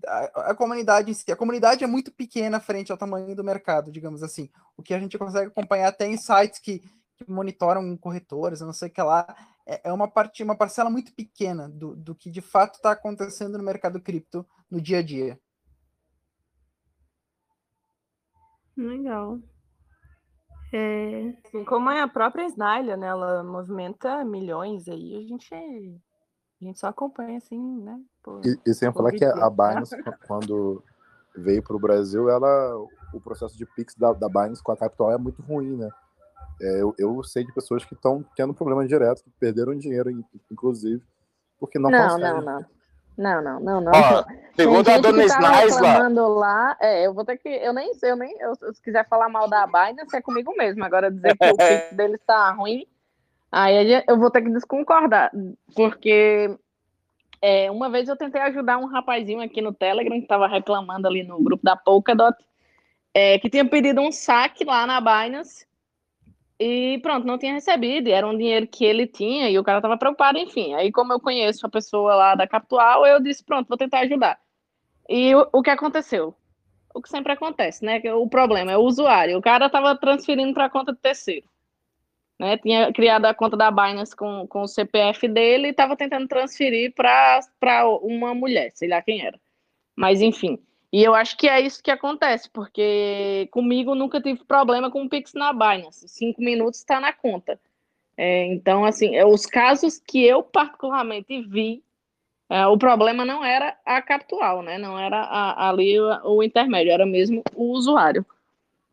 A, a comunidade em si, a comunidade é muito pequena frente ao tamanho do mercado, digamos assim. O que a gente consegue acompanhar tem sites que, que monitoram corretores, não sei o que lá. É, é uma parte, uma parcela muito pequena do, do que de fato está acontecendo no mercado cripto no dia a dia.
Legal. É,
Assim como é a própria Snyla, né? Ela movimenta milhões aí, a gente, a gente só acompanha assim, né? por-
E, e sem falar que a. Binance, quando veio para o Brasil, ela, o processo de Pix da, da Binance com a Capital é muito ruim, né? É, eu, eu sei de pessoas que estão tendo problema direto, que perderam dinheiro, in- inclusive, porque não,
Não,
conseguem.
não, não. Não, não, não, não.
Ó, segundo a dona
tá
Snaisla,
lá, é, eu vou ter que, eu nem sei, eu nem, eu, se quiser falar mal da Binance é comigo mesmo, agora dizer que o <laughs> Pix dele está ruim, aí eu vou ter que desconcordar, porque é, uma vez eu tentei ajudar um rapazinho aqui no Telegram que estava reclamando ali no grupo da Polkadot, é, que tinha pedido um saque lá na Binance e pronto, não tinha recebido, era um dinheiro que ele tinha e o cara estava preocupado, enfim. Aí, como eu conheço a pessoa lá da Capital, eu disse: pronto, vou tentar ajudar. E o, o que aconteceu? O que sempre acontece, né? O problema é o usuário. O cara estava transferindo para a conta de terceiro. Né? Tinha criado a conta da Binance com, com o CPF dele e estava tentando transferir para uma mulher, sei lá quem era. Mas enfim. E eu acho que é isso que acontece, porque comigo nunca tive problema com o Pix na Binance. Cinco minutos está na conta. É, então, assim, é, os casos que eu particularmente vi, é, o problema não era a Capital, né? Não era a- ali o, o intermédio, era mesmo o usuário.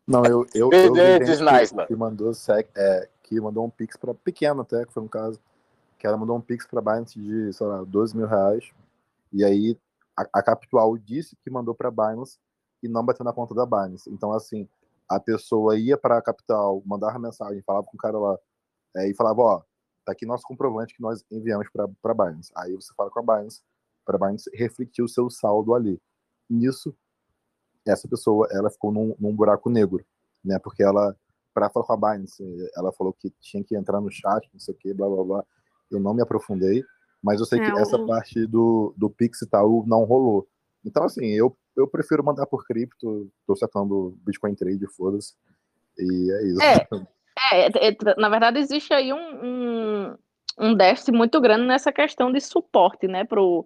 Não, eu, eu, eu
Snaisla.
que, que mandou é, que mandou um Pix para pequeno até, que foi um caso, que ela mandou um Pix para Binance de, sei lá, 12 mil reais, e aí a, a Capital disse que mandou para Binance e não bateu na conta da Binance. Então, assim, a pessoa ia para a Capital, mandava mensagem, falava com o cara lá, é, e falava, ó, tá aqui nosso comprovante que nós enviamos para Binance. Aí você fala com a Binance, para a Binance refletir o seu saldo ali. Nisso, essa pessoa, ela ficou num, num buraco negro, né? Porque ela, para falar com a Binance, ela falou que tinha que entrar no chat, não sei o que, blá, blá, blá. Eu não me aprofundei, mas eu sei
É,
que essa
o-
parte do, do Pix e tal não rolou. Então, assim, eu, eu prefiro mandar por cripto, tô sacando Bitcoin Trade, foda-se. E é isso.
É. <laughs> É, é, na verdade, existe aí um, um, um déficit muito grande nessa questão de suporte, né, para o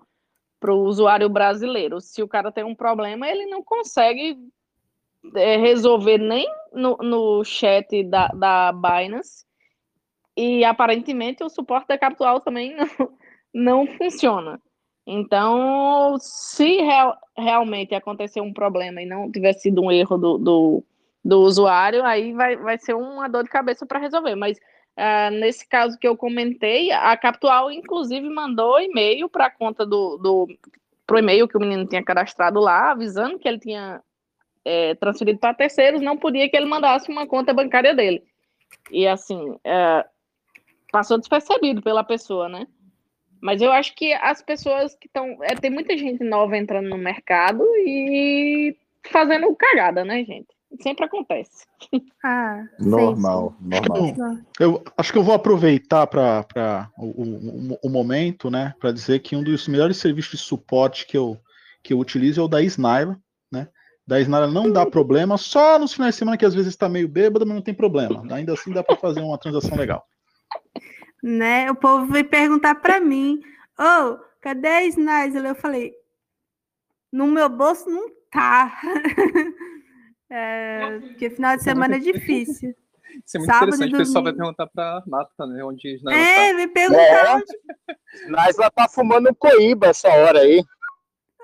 usuário brasileiro. Se o cara tem um problema, ele não consegue é, resolver nem no, no chat da, da Binance, e aparentemente o suporte da Capital também <laughs> não, não funciona. Então, se real, realmente acontecer um problema e não tiver sido um erro do, do, do usuário, aí vai, vai ser uma dor de cabeça para resolver. Mas uh, nesse caso que eu comentei, a Capital, inclusive, mandou e-mail para a conta do, do pro e-mail que o menino tinha cadastrado lá, avisando que ele tinha é, transferido para terceiros, não podia que ele mandasse uma conta bancária dele. E assim, é, passou despercebido pela pessoa, né? Mas eu acho que as pessoas que estão. É, tem muita gente nova entrando no mercado e fazendo cagada, né, gente? Sempre acontece.
Ah,
Normal, normal.
Eu acho que eu vou aproveitar para o, o, o, momento, né, para dizer que um dos melhores serviços de suporte que eu, que eu utilizo é o da Snyla, né? Da Snyla não dá problema, só nos finais de semana que às vezes está meio bêbado, mas não tem problema. Ainda assim dá para fazer uma transação legal.
Né? O povo veio perguntar para mim: Ô, oh, cadê a Snyla? Eu falei: no meu bolso não tá. <laughs> é, porque final de semana é difícil.
Isso é muito Sábado interessante, o pessoal vai perguntar pra Nata, né? Onde Snaisla
É, tá. me perguntar.
É, tá fumando coíba essa hora aí.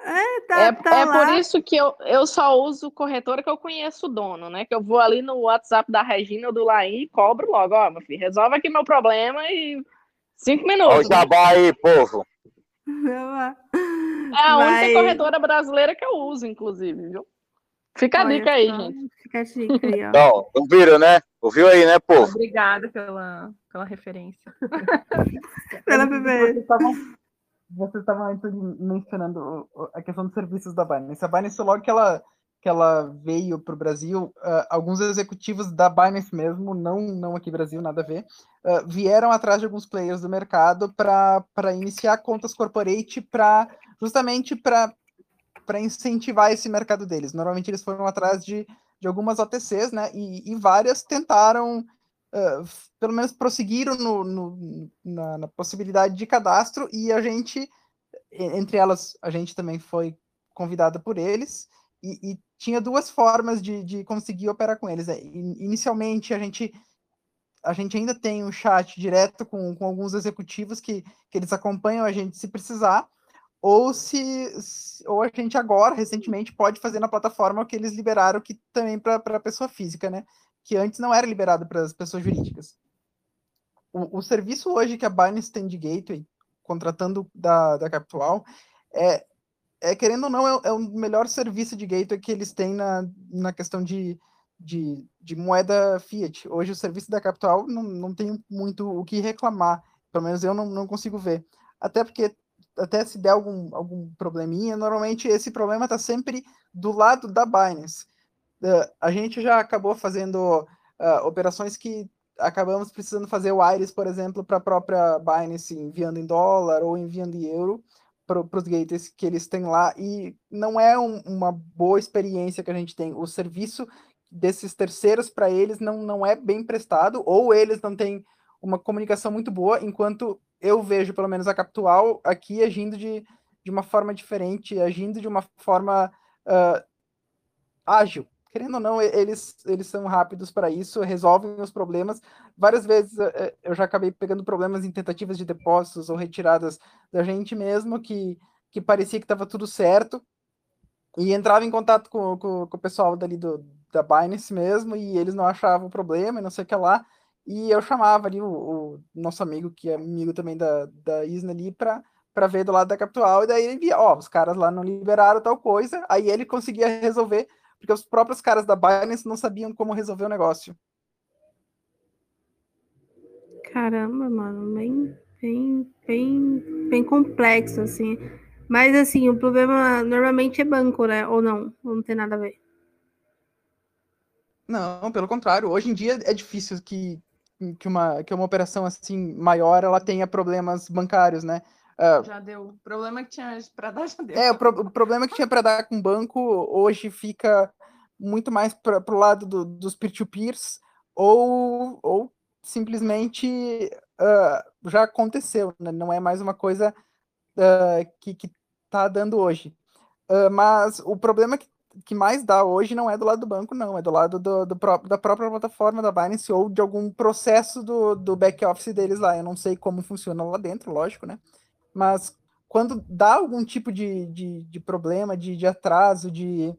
É, tá, é, tá é por isso que eu, eu só uso corretora que eu conheço o dono, né? Que eu vou ali no WhatsApp da Regina ou do Laí e cobro logo, ó, meu filho, resolve aqui meu problema e cinco minutos. Olha
o jabá aí, povo.
É a Vai... única corretora brasileira que eu uso, inclusive, viu? Fica a Olha dica aí, gente.
Fica a dica aí, ó. <laughs>
Então, ouviram, né? Ouviu aí, né, povo?
Obrigada pela, pela referência.
pela bebê
vocês estavam mencionando a questão dos serviços da Binance. A Binance, logo que ela, que ela veio para o Brasil, uh, alguns executivos da Binance mesmo, não, não aqui Brasil, nada a ver, uh, vieram atrás de alguns players do mercado para iniciar contas corporate para justamente para incentivar esse mercado deles. Normalmente eles foram atrás de, de algumas OTCs, né? E, e várias tentaram pelo menos prosseguiram no, no na, na, possibilidade de cadastro e a gente, entre elas, a gente também foi convidada por eles e, e tinha duas formas de, de, conseguir operar com eles. É, inicialmente, a gente a gente ainda tem um chat direto com, com alguns executivos que, que eles acompanham a gente se precisar, ou se, ou a gente agora, recentemente, pode fazer na plataforma que eles liberaram que também para pessoa física, né? Que antes não era liberado para as pessoas jurídicas. O, o, serviço hoje que a Binance tem de gateway, contratando da, da Capital, é, é, querendo ou não, é, é, o melhor serviço de gateway que eles têm na, na questão de, de, de moeda fiat. Hoje o serviço da Capital não, não tem muito o que reclamar, pelo menos eu não, não consigo ver. Até porque, até se der algum, algum probleminha, normalmente esse problema está sempre do lado da Binance a gente já acabou fazendo uh, operações que acabamos precisando fazer o Iris, por exemplo, para a própria Binance, enviando em dólar ou enviando em euro para os gateways que eles têm lá, e não é um, uma boa experiência que a gente tem. O serviço desses terceiros para eles não, não é bem prestado, ou eles não têm uma comunicação muito boa, enquanto eu vejo, pelo menos, a Capital aqui agindo de, de uma forma diferente, agindo de uma forma uh, ágil querendo ou não, eles, eles são rápidos para isso, resolvem os problemas. Várias vezes eh, eh, eu já acabei pegando problemas em tentativas de depósitos ou retiradas da gente mesmo, que, que parecia que estava tudo certo, e entrava em contato com, com, com, o pessoal dali do, da Binance mesmo, e eles não achavam o problema e não sei o que lá, e eu chamava ali o, o nosso amigo, que é amigo também da, da Isna ali, para para ver do lado da Capital, e daí ele via, ó, os caras lá não liberaram tal coisa, aí ele conseguia resolver porque os próprios caras da Binance não sabiam como resolver o negócio.
Caramba, mano, bem, bem, bem, bem complexo, assim. Mas, assim, o problema normalmente é banco, né? Ou não? Ou não tem nada a ver?
Não, pelo contrário. Hoje em dia é difícil que, que, uma, que uma operação assim maior ela tenha problemas bancários, né?
Uh, já deu. O problema que tinha <laughs> para dar já deu.
É, o, pro, o problema que tinha para dar com o banco hoje fica muito mais para o lado do, dos peer-to-peers ou, ou simplesmente uh, já aconteceu, né? não é mais uma coisa uh, que está dando hoje. Uh, mas o problema que, que mais dá hoje não é do lado do banco, não, é do lado do, do pró da própria plataforma da Binance ou de algum processo do, do back-office deles lá. Eu não sei como funciona lá dentro, lógico, né? Mas quando dá algum tipo de, de, de problema, de, de atraso, de,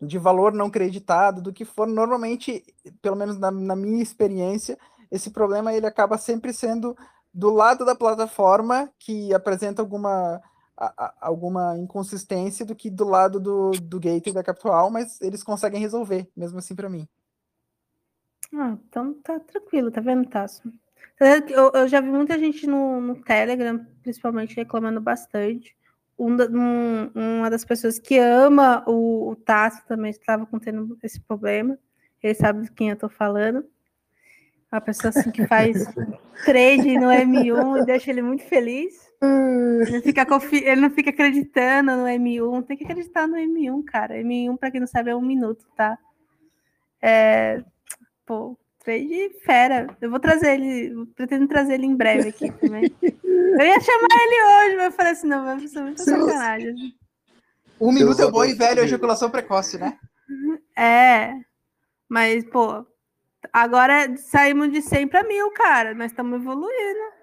de valor não creditado, do que for, normalmente, pelo menos na, na minha experiência, esse problema ele acaba sempre sendo do lado da plataforma que apresenta alguma, a, a, alguma inconsistência do que do lado do, do gateway da Capital, mas eles conseguem resolver, mesmo assim para mim.
Ah, então tá tranquilo, tá vendo, Tasso? Eu, eu já vi muita gente no, no Telegram, principalmente, reclamando bastante. Um, um, uma das pessoas que ama o, o Tasso também estava contendo esse problema. Ele sabe de quem eu tô falando. Uma pessoa assim que faz <laughs> trade no M1 e deixa ele muito feliz. Ele, fica confi... ele não fica acreditando no M1. Tem que acreditar no M1, cara. M1, para quem não sabe, é um minuto, tá? É... Pô, trade fera. Eu vou trazer ele, pretendo trazer ele em breve aqui também. Eu ia chamar ele hoje, mas eu falei assim: não, vai ser muito sacanagem.
Um minuto é bom e velho, ejaculação precoce, né?
É. Mas, pô, Agora saímos de 100 para mil, cara. Nós estamos evoluindo.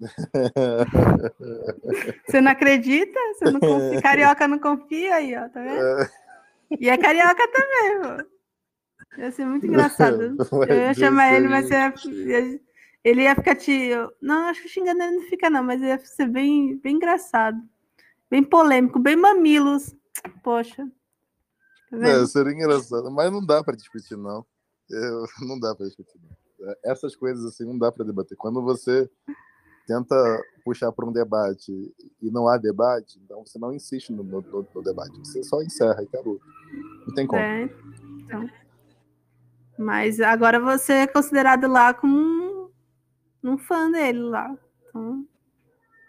<laughs> Você não acredita? Você não confia? <laughs> Carioca não confia aí, ó, tá vendo? E é carioca também, pô. Ia ser muito <laughs> engraçado. Eu ia chamar ele, mas ia, ele ia ficar te. Não, acho que xingando ele não fica, não, mas ia ser bem, bem engraçado. Bem polêmico, bem mamilos. Poxa.
Tá é, seria engraçado, mas não dá para discutir, não. Eu, <laughs> não dá para discutir. É, essas coisas assim não dá para debater. Quando você tenta puxar para um debate e não há debate, então você não insiste no, no, no debate. Você só encerra e acabou. Não tem como. É, então.
Mas agora você é considerado lá como um, um fã dele lá. Então,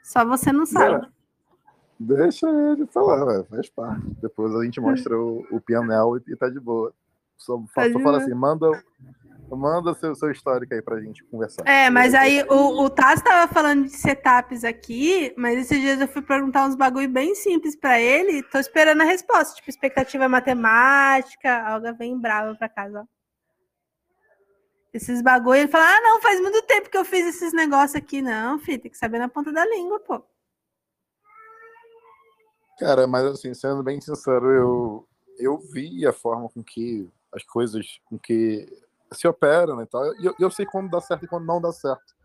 só você não sabe.
Deixa ele falar, véio, faz parte. Depois a gente mostra o, o pianel e, e tá de boa. Só, só fala assim, manda, manda seu, seu histórico aí pra gente conversar.
É, mas aí o, o Taz tava falando de setups aqui, mas esses dias eu fui perguntar uns bagulho bem simples pra ele, tô esperando a resposta, tipo, expectativa matemática, a Olga vem brava pra casa, ó. Esses bagulho, ele fala, ah, não, faz muito tempo que eu fiz esses negócios aqui. Não, filho, tem que saber na ponta da língua, pô.
Cara, mas assim, sendo bem sincero, eu, eu vi a forma com que as coisas com que se operam né, e tal. E eu, eu, sei quando dá certo e quando não dá certo.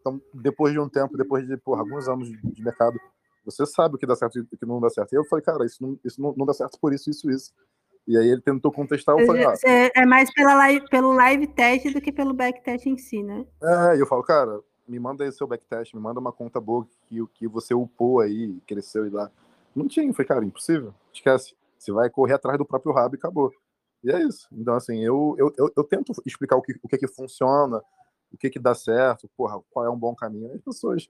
Então, depois de um tempo, depois de porra, alguns anos de mercado, você sabe o que dá certo e o que não dá certo. E eu falei, cara, isso não, isso não, não dá certo por isso, isso, isso. E aí ele tentou contestar, eu falei, ah,
É mais pela live, pelo live test do que pelo backtest em si, né?
É, e eu falo, cara, me manda aí seu backtest, me manda uma conta boa que, que você upou aí, cresceu e lá. Não tinha, foi, cara, impossível. Esquece. Você vai correr atrás do próprio rabo e acabou. E é isso. Então, assim, eu, eu, eu, eu tento explicar o que, o que, que funciona, o que, que dá certo, porra, qual é um bom caminho. As pessoas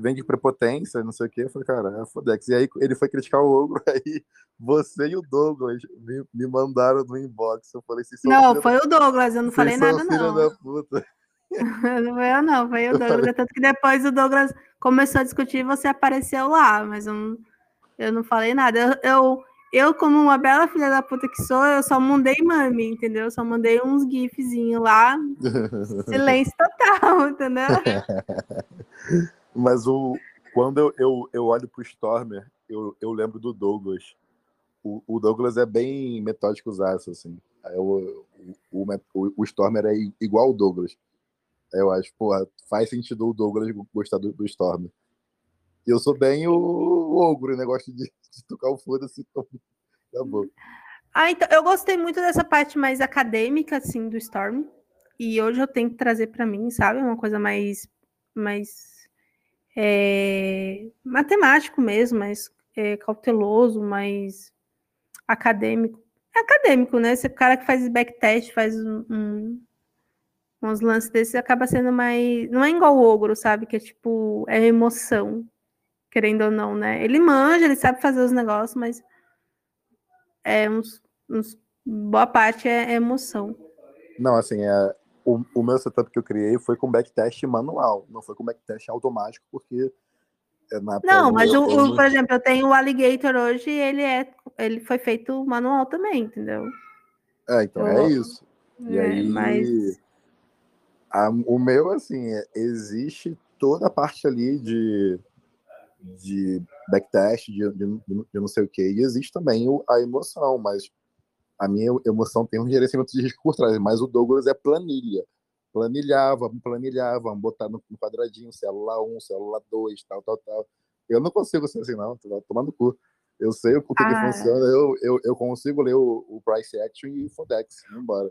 vêm de prepotência, não sei o quê. Eu falei, cara, é Fodex. E aí ele foi criticar o ogro, <laughs> aí você e o Douglas me, me mandaram no inbox. Eu falei, vocês
Não, foi o Douglas, eu não falei nada, não. Da puta. <laughs> não foi eu, não, foi o Douglas. Falei... Tanto que depois o Douglas começou a discutir e você apareceu lá, mas eu não, eu não falei nada. Eu, eu eu, como uma bela filha da puta que sou, eu só mandei mami, entendeu? Eu só mandei uns gifzinhos lá. <laughs> Silêncio total, entendeu?
Mas o, quando eu, eu, eu olho pro Stormer, eu, eu lembro do Douglas. O, o Douglas é bem metódico usar assim. Eu, o, o, o Stormer é igual o Douglas. Eu acho, porra, faz sentido o Douglas gostar do, do Stormer. E eu sou bem o, o ogro, o negócio de, <laughs> de tocar o foda-se. Então, tá bom.
Ah, então, eu gostei muito dessa parte mais acadêmica, assim, do Storm. E hoje eu tenho que trazer para mim, sabe? Uma coisa mais, mais é, matemático mesmo, mais é, cauteloso, mais acadêmico. É acadêmico, né? Esse cara que faz backtest, faz um, um, uns lances desses, acaba sendo mais. Não é igual o ogro, sabe? Que é tipo, é emoção querendo ou não, né? Ele manja, ele sabe fazer os negócios, mas é uns, uns boa parte é, é emoção.
Não, assim, é, o, o, meu setup que eu criei foi com backtest manual, não foi com backtest automático, porque
é, não, mas o, por exemplo, eu tenho o Alligator hoje e ele é ele foi feito manual também, entendeu?
É, então eu, é isso. E é, aí, mas... a, o meu, assim, é, existe toda a parte ali de de backtest, de, de, de não sei o que. E existe também o, a emoção, mas a minha emoção tem um gerenciamento de risco por trás. Mas o Douglas é planilha. Planilhar, vamos planilhar, vamos botar no, no quadradinho, célula 1, célula 2, tal, tal, tal. Eu não consigo ser assim, não, tô tomando cu. Eu sei o que,
Ah.
que funciona, eu, eu, eu consigo ler o, o Price Action e o Fodex. Vambora.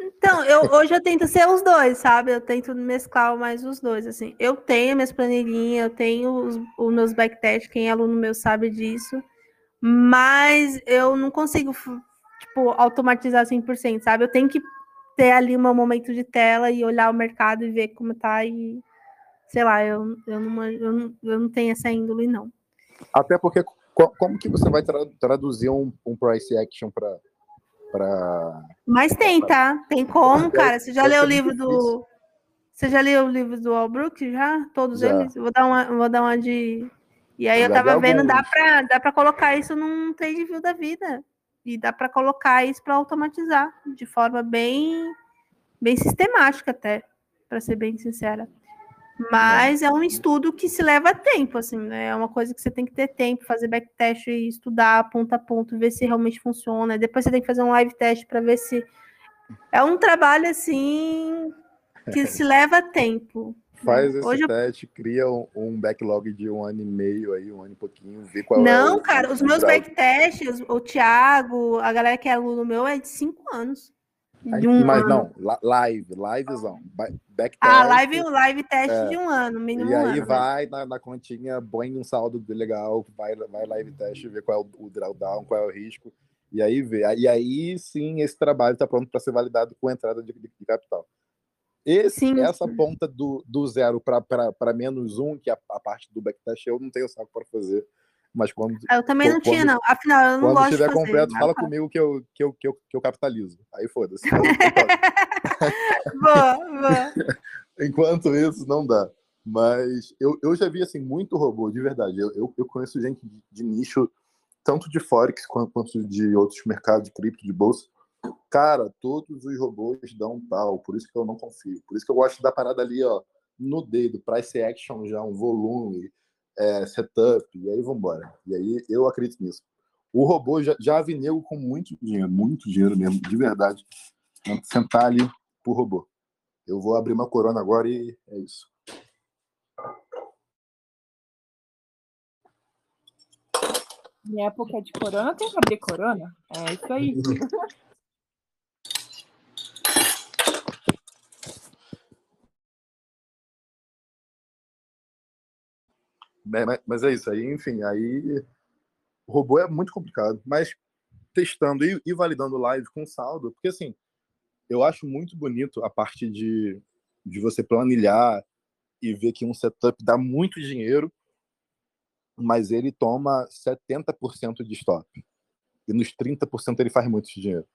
Então, eu, hoje eu tento ser os dois, sabe? Eu tento mesclar mais os dois, assim. Eu tenho minhas planilhinhas, eu tenho os, os meus backtests, quem é aluno meu sabe disso, mas eu não consigo, tipo, automatizar 100%, sabe? Eu tenho que ter ali meu momento de tela e olhar o mercado e ver como tá e, sei lá, eu, eu, não, eu, não, eu não tenho essa índole, não.
Até porque, co- como que você vai tra- traduzir um, um Price Action para. Pra...
Mas tem, tá? Tem como, cara. Você já
deve
leu o livro do. Você já leu o livro do Albrook? Já? Todos
Já.
eles? Vou dar uma, vou dar uma de. E aí eu tava vendo, dá pra, dá pra colocar isso num trade view da vida. E dá pra colocar isso pra automatizar de forma bem, bem sistemática até, pra ser bem sincera. Mas é um estudo que se leva tempo, assim, né? É uma coisa que você tem que ter tempo, fazer backtest e estudar ponto a ponto, ver se realmente funciona. Depois você tem que fazer um live test para ver se. É um trabalho, assim, que se leva tempo.
Faz esse
Hoje eu-
teste, cria um, um backlog de um ano e meio aí, um ano e pouquinho, vê qual é
Não,
o-
cara, os meus backtests, o Thiago, a galera que é aluno meu é de cinco anos. De um
Mas
ano.
não, live, livezão. ba- Backtest.
Ah, live, live teste
É.
de um ano, mínimo
E
um
aí
ano. né?
vai na, na continha, põe um saldo legal, vai, vai live teste, vê qual é o, o drawdown, qual é o risco, e aí vê. E aí sim esse trabalho está pronto para ser validado com entrada de, de- de capital. Esse,
Sim,
essa ponta do, do zero para menos um, que é a, a parte do backtest, eu não tenho saco para fazer. Mas quando,
Eu também não
quando-
tinha, não. Afinal, eu não
quando
gosto de
estiver
fazer.
completo,
mas
fala comigo que eu, que, eu, que, eu, que eu capitalizo. Aí foda-se. <laughs>
Boa, boa. <laughs>
Enquanto isso, não dá. Mas eu, eu já vi assim muito robô, de verdade. Eu, eu, eu conheço gente de, de nicho, tanto de Forex quanto, quanto de outros mercados de cripto, de bolsa. Cara, todos os robôs dão tal, por isso que eu não confio. Por isso que eu gosto da parada ali, ó, no dedo, price action já, um volume, é, setup, e aí vambora. E aí eu acredito nisso. O robô já, já vi nego com muito dinheiro, muito dinheiro mesmo, de verdade, sentar ali pro robô. Eu vou abrir uma corona agora e é isso.
Minha época de corona tem que abrir corona. É isso aí. <laughs>
Né, Mas, é isso aí, enfim, aí o robô é muito complicado, mas testando e, e validando live com saldo, porque assim, eu acho muito bonito a parte de, de você planilhar e ver que um setup dá muito dinheiro, mas ele toma 70% de stop. E nos 30% ele faz muito dinheiro.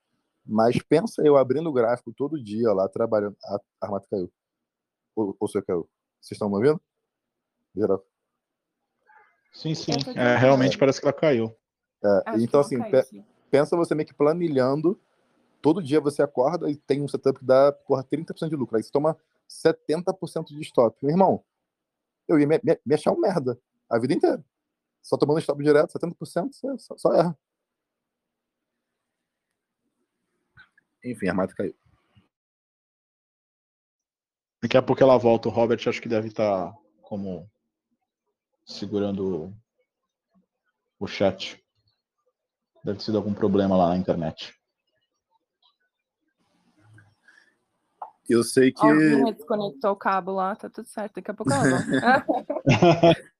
Mas pensa eu abrindo o gráfico todo dia lá, trabalhando. A a armata caiu. Ou, ou você caiu? Vocês estão me ouvindo? Geral.
Sim, sim. É,
ouvindo.
realmente parece que ela caiu.
É, então, assim,
caiu,
pe- pensa você meio que planilhando. Todo dia você acorda e tem um setup que dá porra, 30% de lucro. Aí você toma 70% de stop. Meu irmão, eu ia me, me, me achar um merda a vida inteira. Só tomando stop direto, 70%, você só, só erra. Enfim, a armata caiu.
Daqui a pouco ela volta. O Robert acho que deve estar como segurando o chat. Deve ter sido algum problema lá na internet.
Eu sei que.
Alguém desconectou o cabo lá, tá tudo certo. Daqui a pouco ela. <laughs>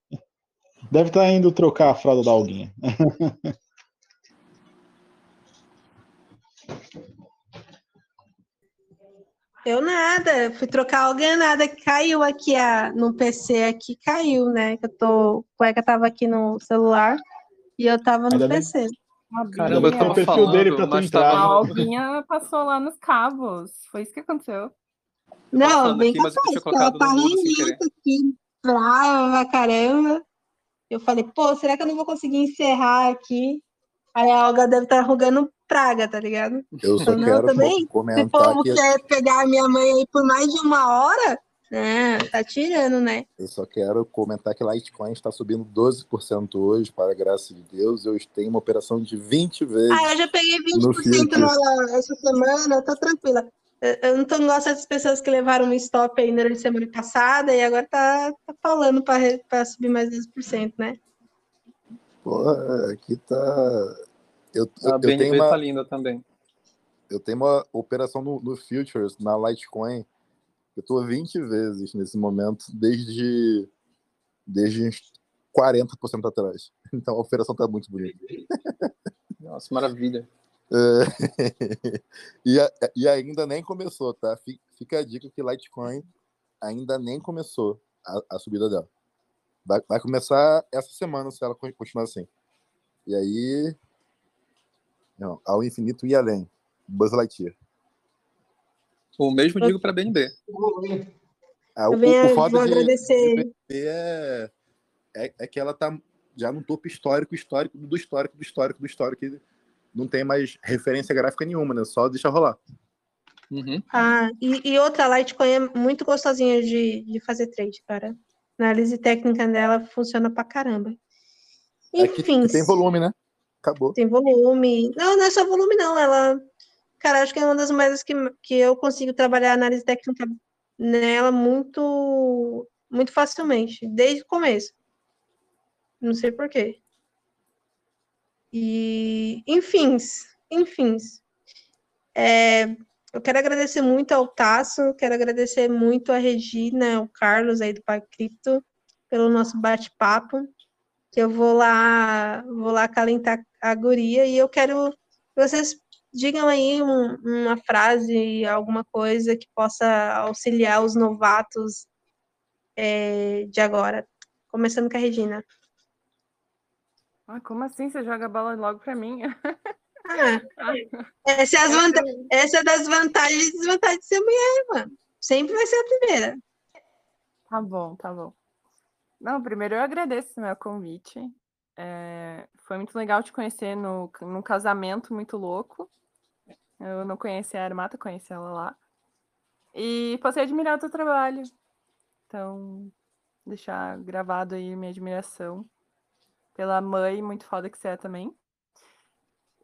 Deve estar indo trocar a fralda da Alguinha. <laughs>
Eu nada, eu fui trocar alguém nada, caiu aqui a, no PC aqui, caiu, né? Que eu tô, a cueca tava aqui no celular e eu tava no
Ainda bem-
PC.
Caramba, eu
Tem o perfil
falando,
dele pra
mas
entrado.
A
tava...
Alguinha passou lá nos cabos. Foi isso que aconteceu.
Não, bem
aqui, eu
capaz, porque ela tá lenta aqui, brava pra caramba. Eu falei, pô, será que eu não vou conseguir encerrar aqui? Aí a Olga deve estar rugando praga, tá ligado?
Eu só
Não,
quero
também.
co-
Se for
comentar que.
você pegar a minha mãe aí por mais de uma hora,
Ah, tá tirando, né?
Eu só quero comentar que Litecoin está subindo 12% hoje, para a graça de Deus. Eu tenho uma operação de 20 vezes.
Ah, eu já peguei
No
20%
filtro.
nela essa semana, tô tranquila. Eu, não tô igual essas pessoas que levaram um stop aí durante a semana passada e agora tá, tá falando pra subir mais 10%, né?
Porra, aqui tá. Eu, eu,
A
eu
BNB
tenho uma,
tá linda também.
eu tenho uma operação no, no Futures, na Litecoin. Eu tô 20 vezes nesse momento, desde, desde uns 40% atrás. <laughs> Então a operação tá muito bonita.
Nossa, maravilha. <laughs>
É, e, a- e ainda nem começou, tá? Fi- Fica a dica que Litecoin ainda nem começou a, a subida dela. Vai, vai começar essa semana se ela con- continuar assim. E aí. Não, ao infinito e além. Buzz Lightyear.
O mesmo digo pra BNB.
Ah, o,
venho-
o foda
vou
de,
agradecer.
de BNB é, é, é que ela tá já no topo histórico, histórico, do histórico, do histórico, do histórico. que Não tem mais referência gráfica nenhuma, né? Só deixa rolar.
Uhum.
Ah, e, e outra, a Litecoin é muito gostosinha de, de fazer trade, cara. Análise técnica dela funciona pra caramba.
É
Enfim,
que tem volume, né? Acabou.
tem volume. Não, não é só volume, não. Ela, cara, acho que é uma das moedas que, que eu consigo trabalhar a análise técnica nela muito, muito facilmente, desde o começo. Não sei por quê. E, enfim, enfim. É, eu quero agradecer muito ao Tasso, quero agradecer muito a Regina, o Carlos aí do Parque Cripto, pelo nosso bate-papo. Que eu vou lá, vou lá calentar a guria e eu quero que vocês digam aí um- uma frase, alguma coisa que possa auxiliar os novatos é, de agora. Começando com a Regina.
Ah, como assim? Você joga a bola logo pra mim? <laughs>
Ah, essa, é as vanta- essa é das vantagens e desvantagens de ser mulher, mano. Sempre vai ser a primeira.
Tá bom, tá bom. Não, primeiro eu agradeço o meu convite. É, foi muito legal te conhecer no, num casamento muito louco. Eu não conhecia a Armata, conheci ela lá. E passei a admirar o teu trabalho. Então, deixar gravado aí minha admiração pela mãe muito foda que você é também.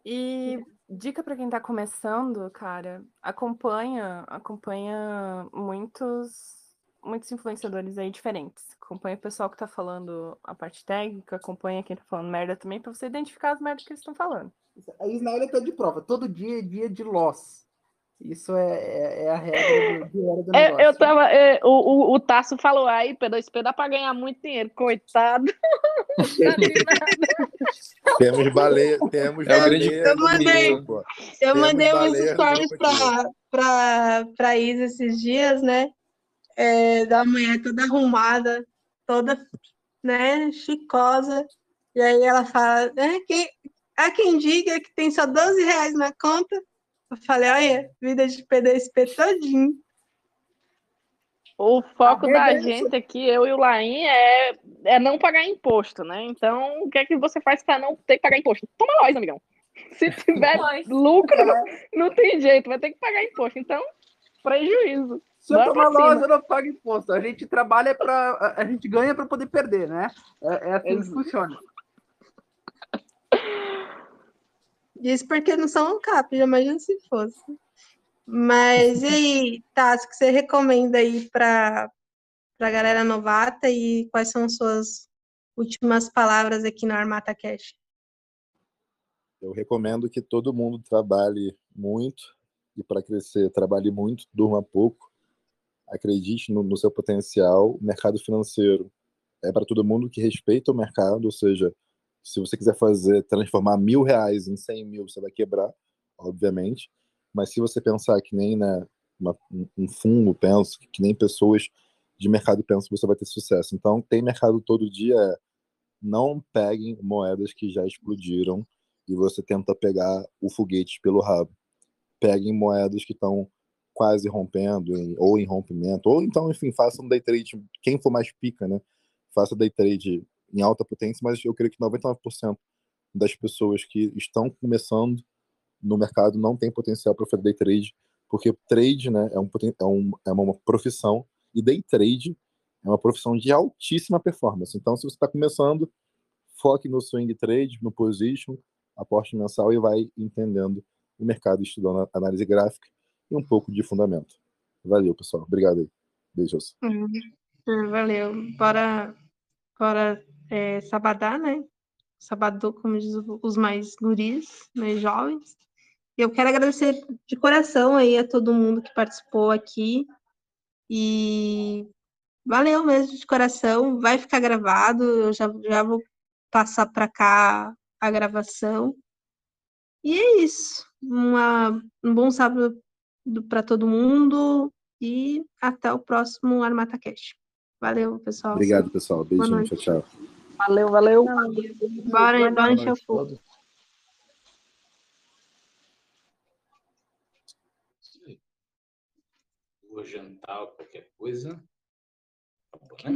E dica para quem tá começando, cara, acompanha, acompanha muitos muitos influenciadores aí diferentes. Acompanha o pessoal que tá falando a parte técnica, acompanha quem tá falando merda também, pra você identificar as merdas que eles estão falando.
A Isnael tá de prova. Todo dia é dia de loss. Isso é, é, é a regra do, do, hora do negócio.
É, eu tava. é, o, o, o Tasso falou aí, P2P dá pra ganhar muito dinheiro, coitado. <laughs>
Temos baleia, temos
É
baleia.
Eu mandei-. Eu
Temos
mandei uns stories pra Isa esses dias, né? É, da manhã toda arrumada, toda, né, chicosa. E aí ela fala, né, quem, há quem diga que tem só 12 reais na conta. Eu falei, olha, vida de P2P todinho.
O foco da gente aqui, eu e o Laim, é, é não pagar imposto, né? Então, o que é que você faz para não ter que pagar imposto? Toma nós, amigão. <laughs> Se tiver lucro, não, <laughs> não tem jeito, vai ter que pagar imposto. Então, prejuízo.
Se eu tomar loss, eu não pago imposto. A gente trabalha para A gente ganha para poder perder, né? É, é assim que
Ex-
funciona. <laughs>
Isso porque não são um cap, já se fosse. Mas e aí, Tassi, que você recomenda aí para a galera novata e quais são suas últimas palavras aqui no Armata Cash?
Eu recomendo que todo mundo trabalhe muito e para crescer trabalhe muito, durma pouco, acredite no, no seu potencial. O mercado financeiro é para todo mundo que respeita o mercado, ou seja, se você quiser fazer transformar mil reais em cem mil, você vai quebrar, obviamente. Mas se você pensar que nem né, uma, um- um fundo pensa, que nem pessoas de mercado pensam, você vai ter sucesso. Então, tem mercado todo dia. é, Não peguem moedas que já explodiram e você tenta pegar o foguete pelo rabo. Peguem moedas que estão quase rompendo, ou em rompimento, ou então, enfim, façam day trade, quem for mais pica, né? Faça day trade em alta potência, mas eu creio que 99% das pessoas que estão começando no mercado não tem potencial para fazer day trade, porque trade, né, é, um, é, um, é uma profissão E day trade é uma profissão de altíssima performance. Então, se você está começando, foque no swing trade, no position, aporte mensal e vai entendendo o mercado, estudando análise gráfica e um pouco de fundamento. Valeu, pessoal. Obrigado aí. Beijos.
Hum, hum, valeu. Bora, bora é, sabadar, né? Sabadão, como diz os mais guris, mais jovens. Eu quero agradecer de coração aí a todo mundo que participou aqui. E valeu mesmo de coração. Vai ficar gravado. Eu já, já vou passar para cá a gravação. E é isso. Uma, um bom sábado para todo mundo e até o próximo Armata Cash. Valeu, pessoal.
Obrigado, pessoal. Beijinho. Tchau, tchau.
Valeu, valeu.
Bora, bora encher o fogo.
Vou jantar ou qualquer coisa. Tá bom, né?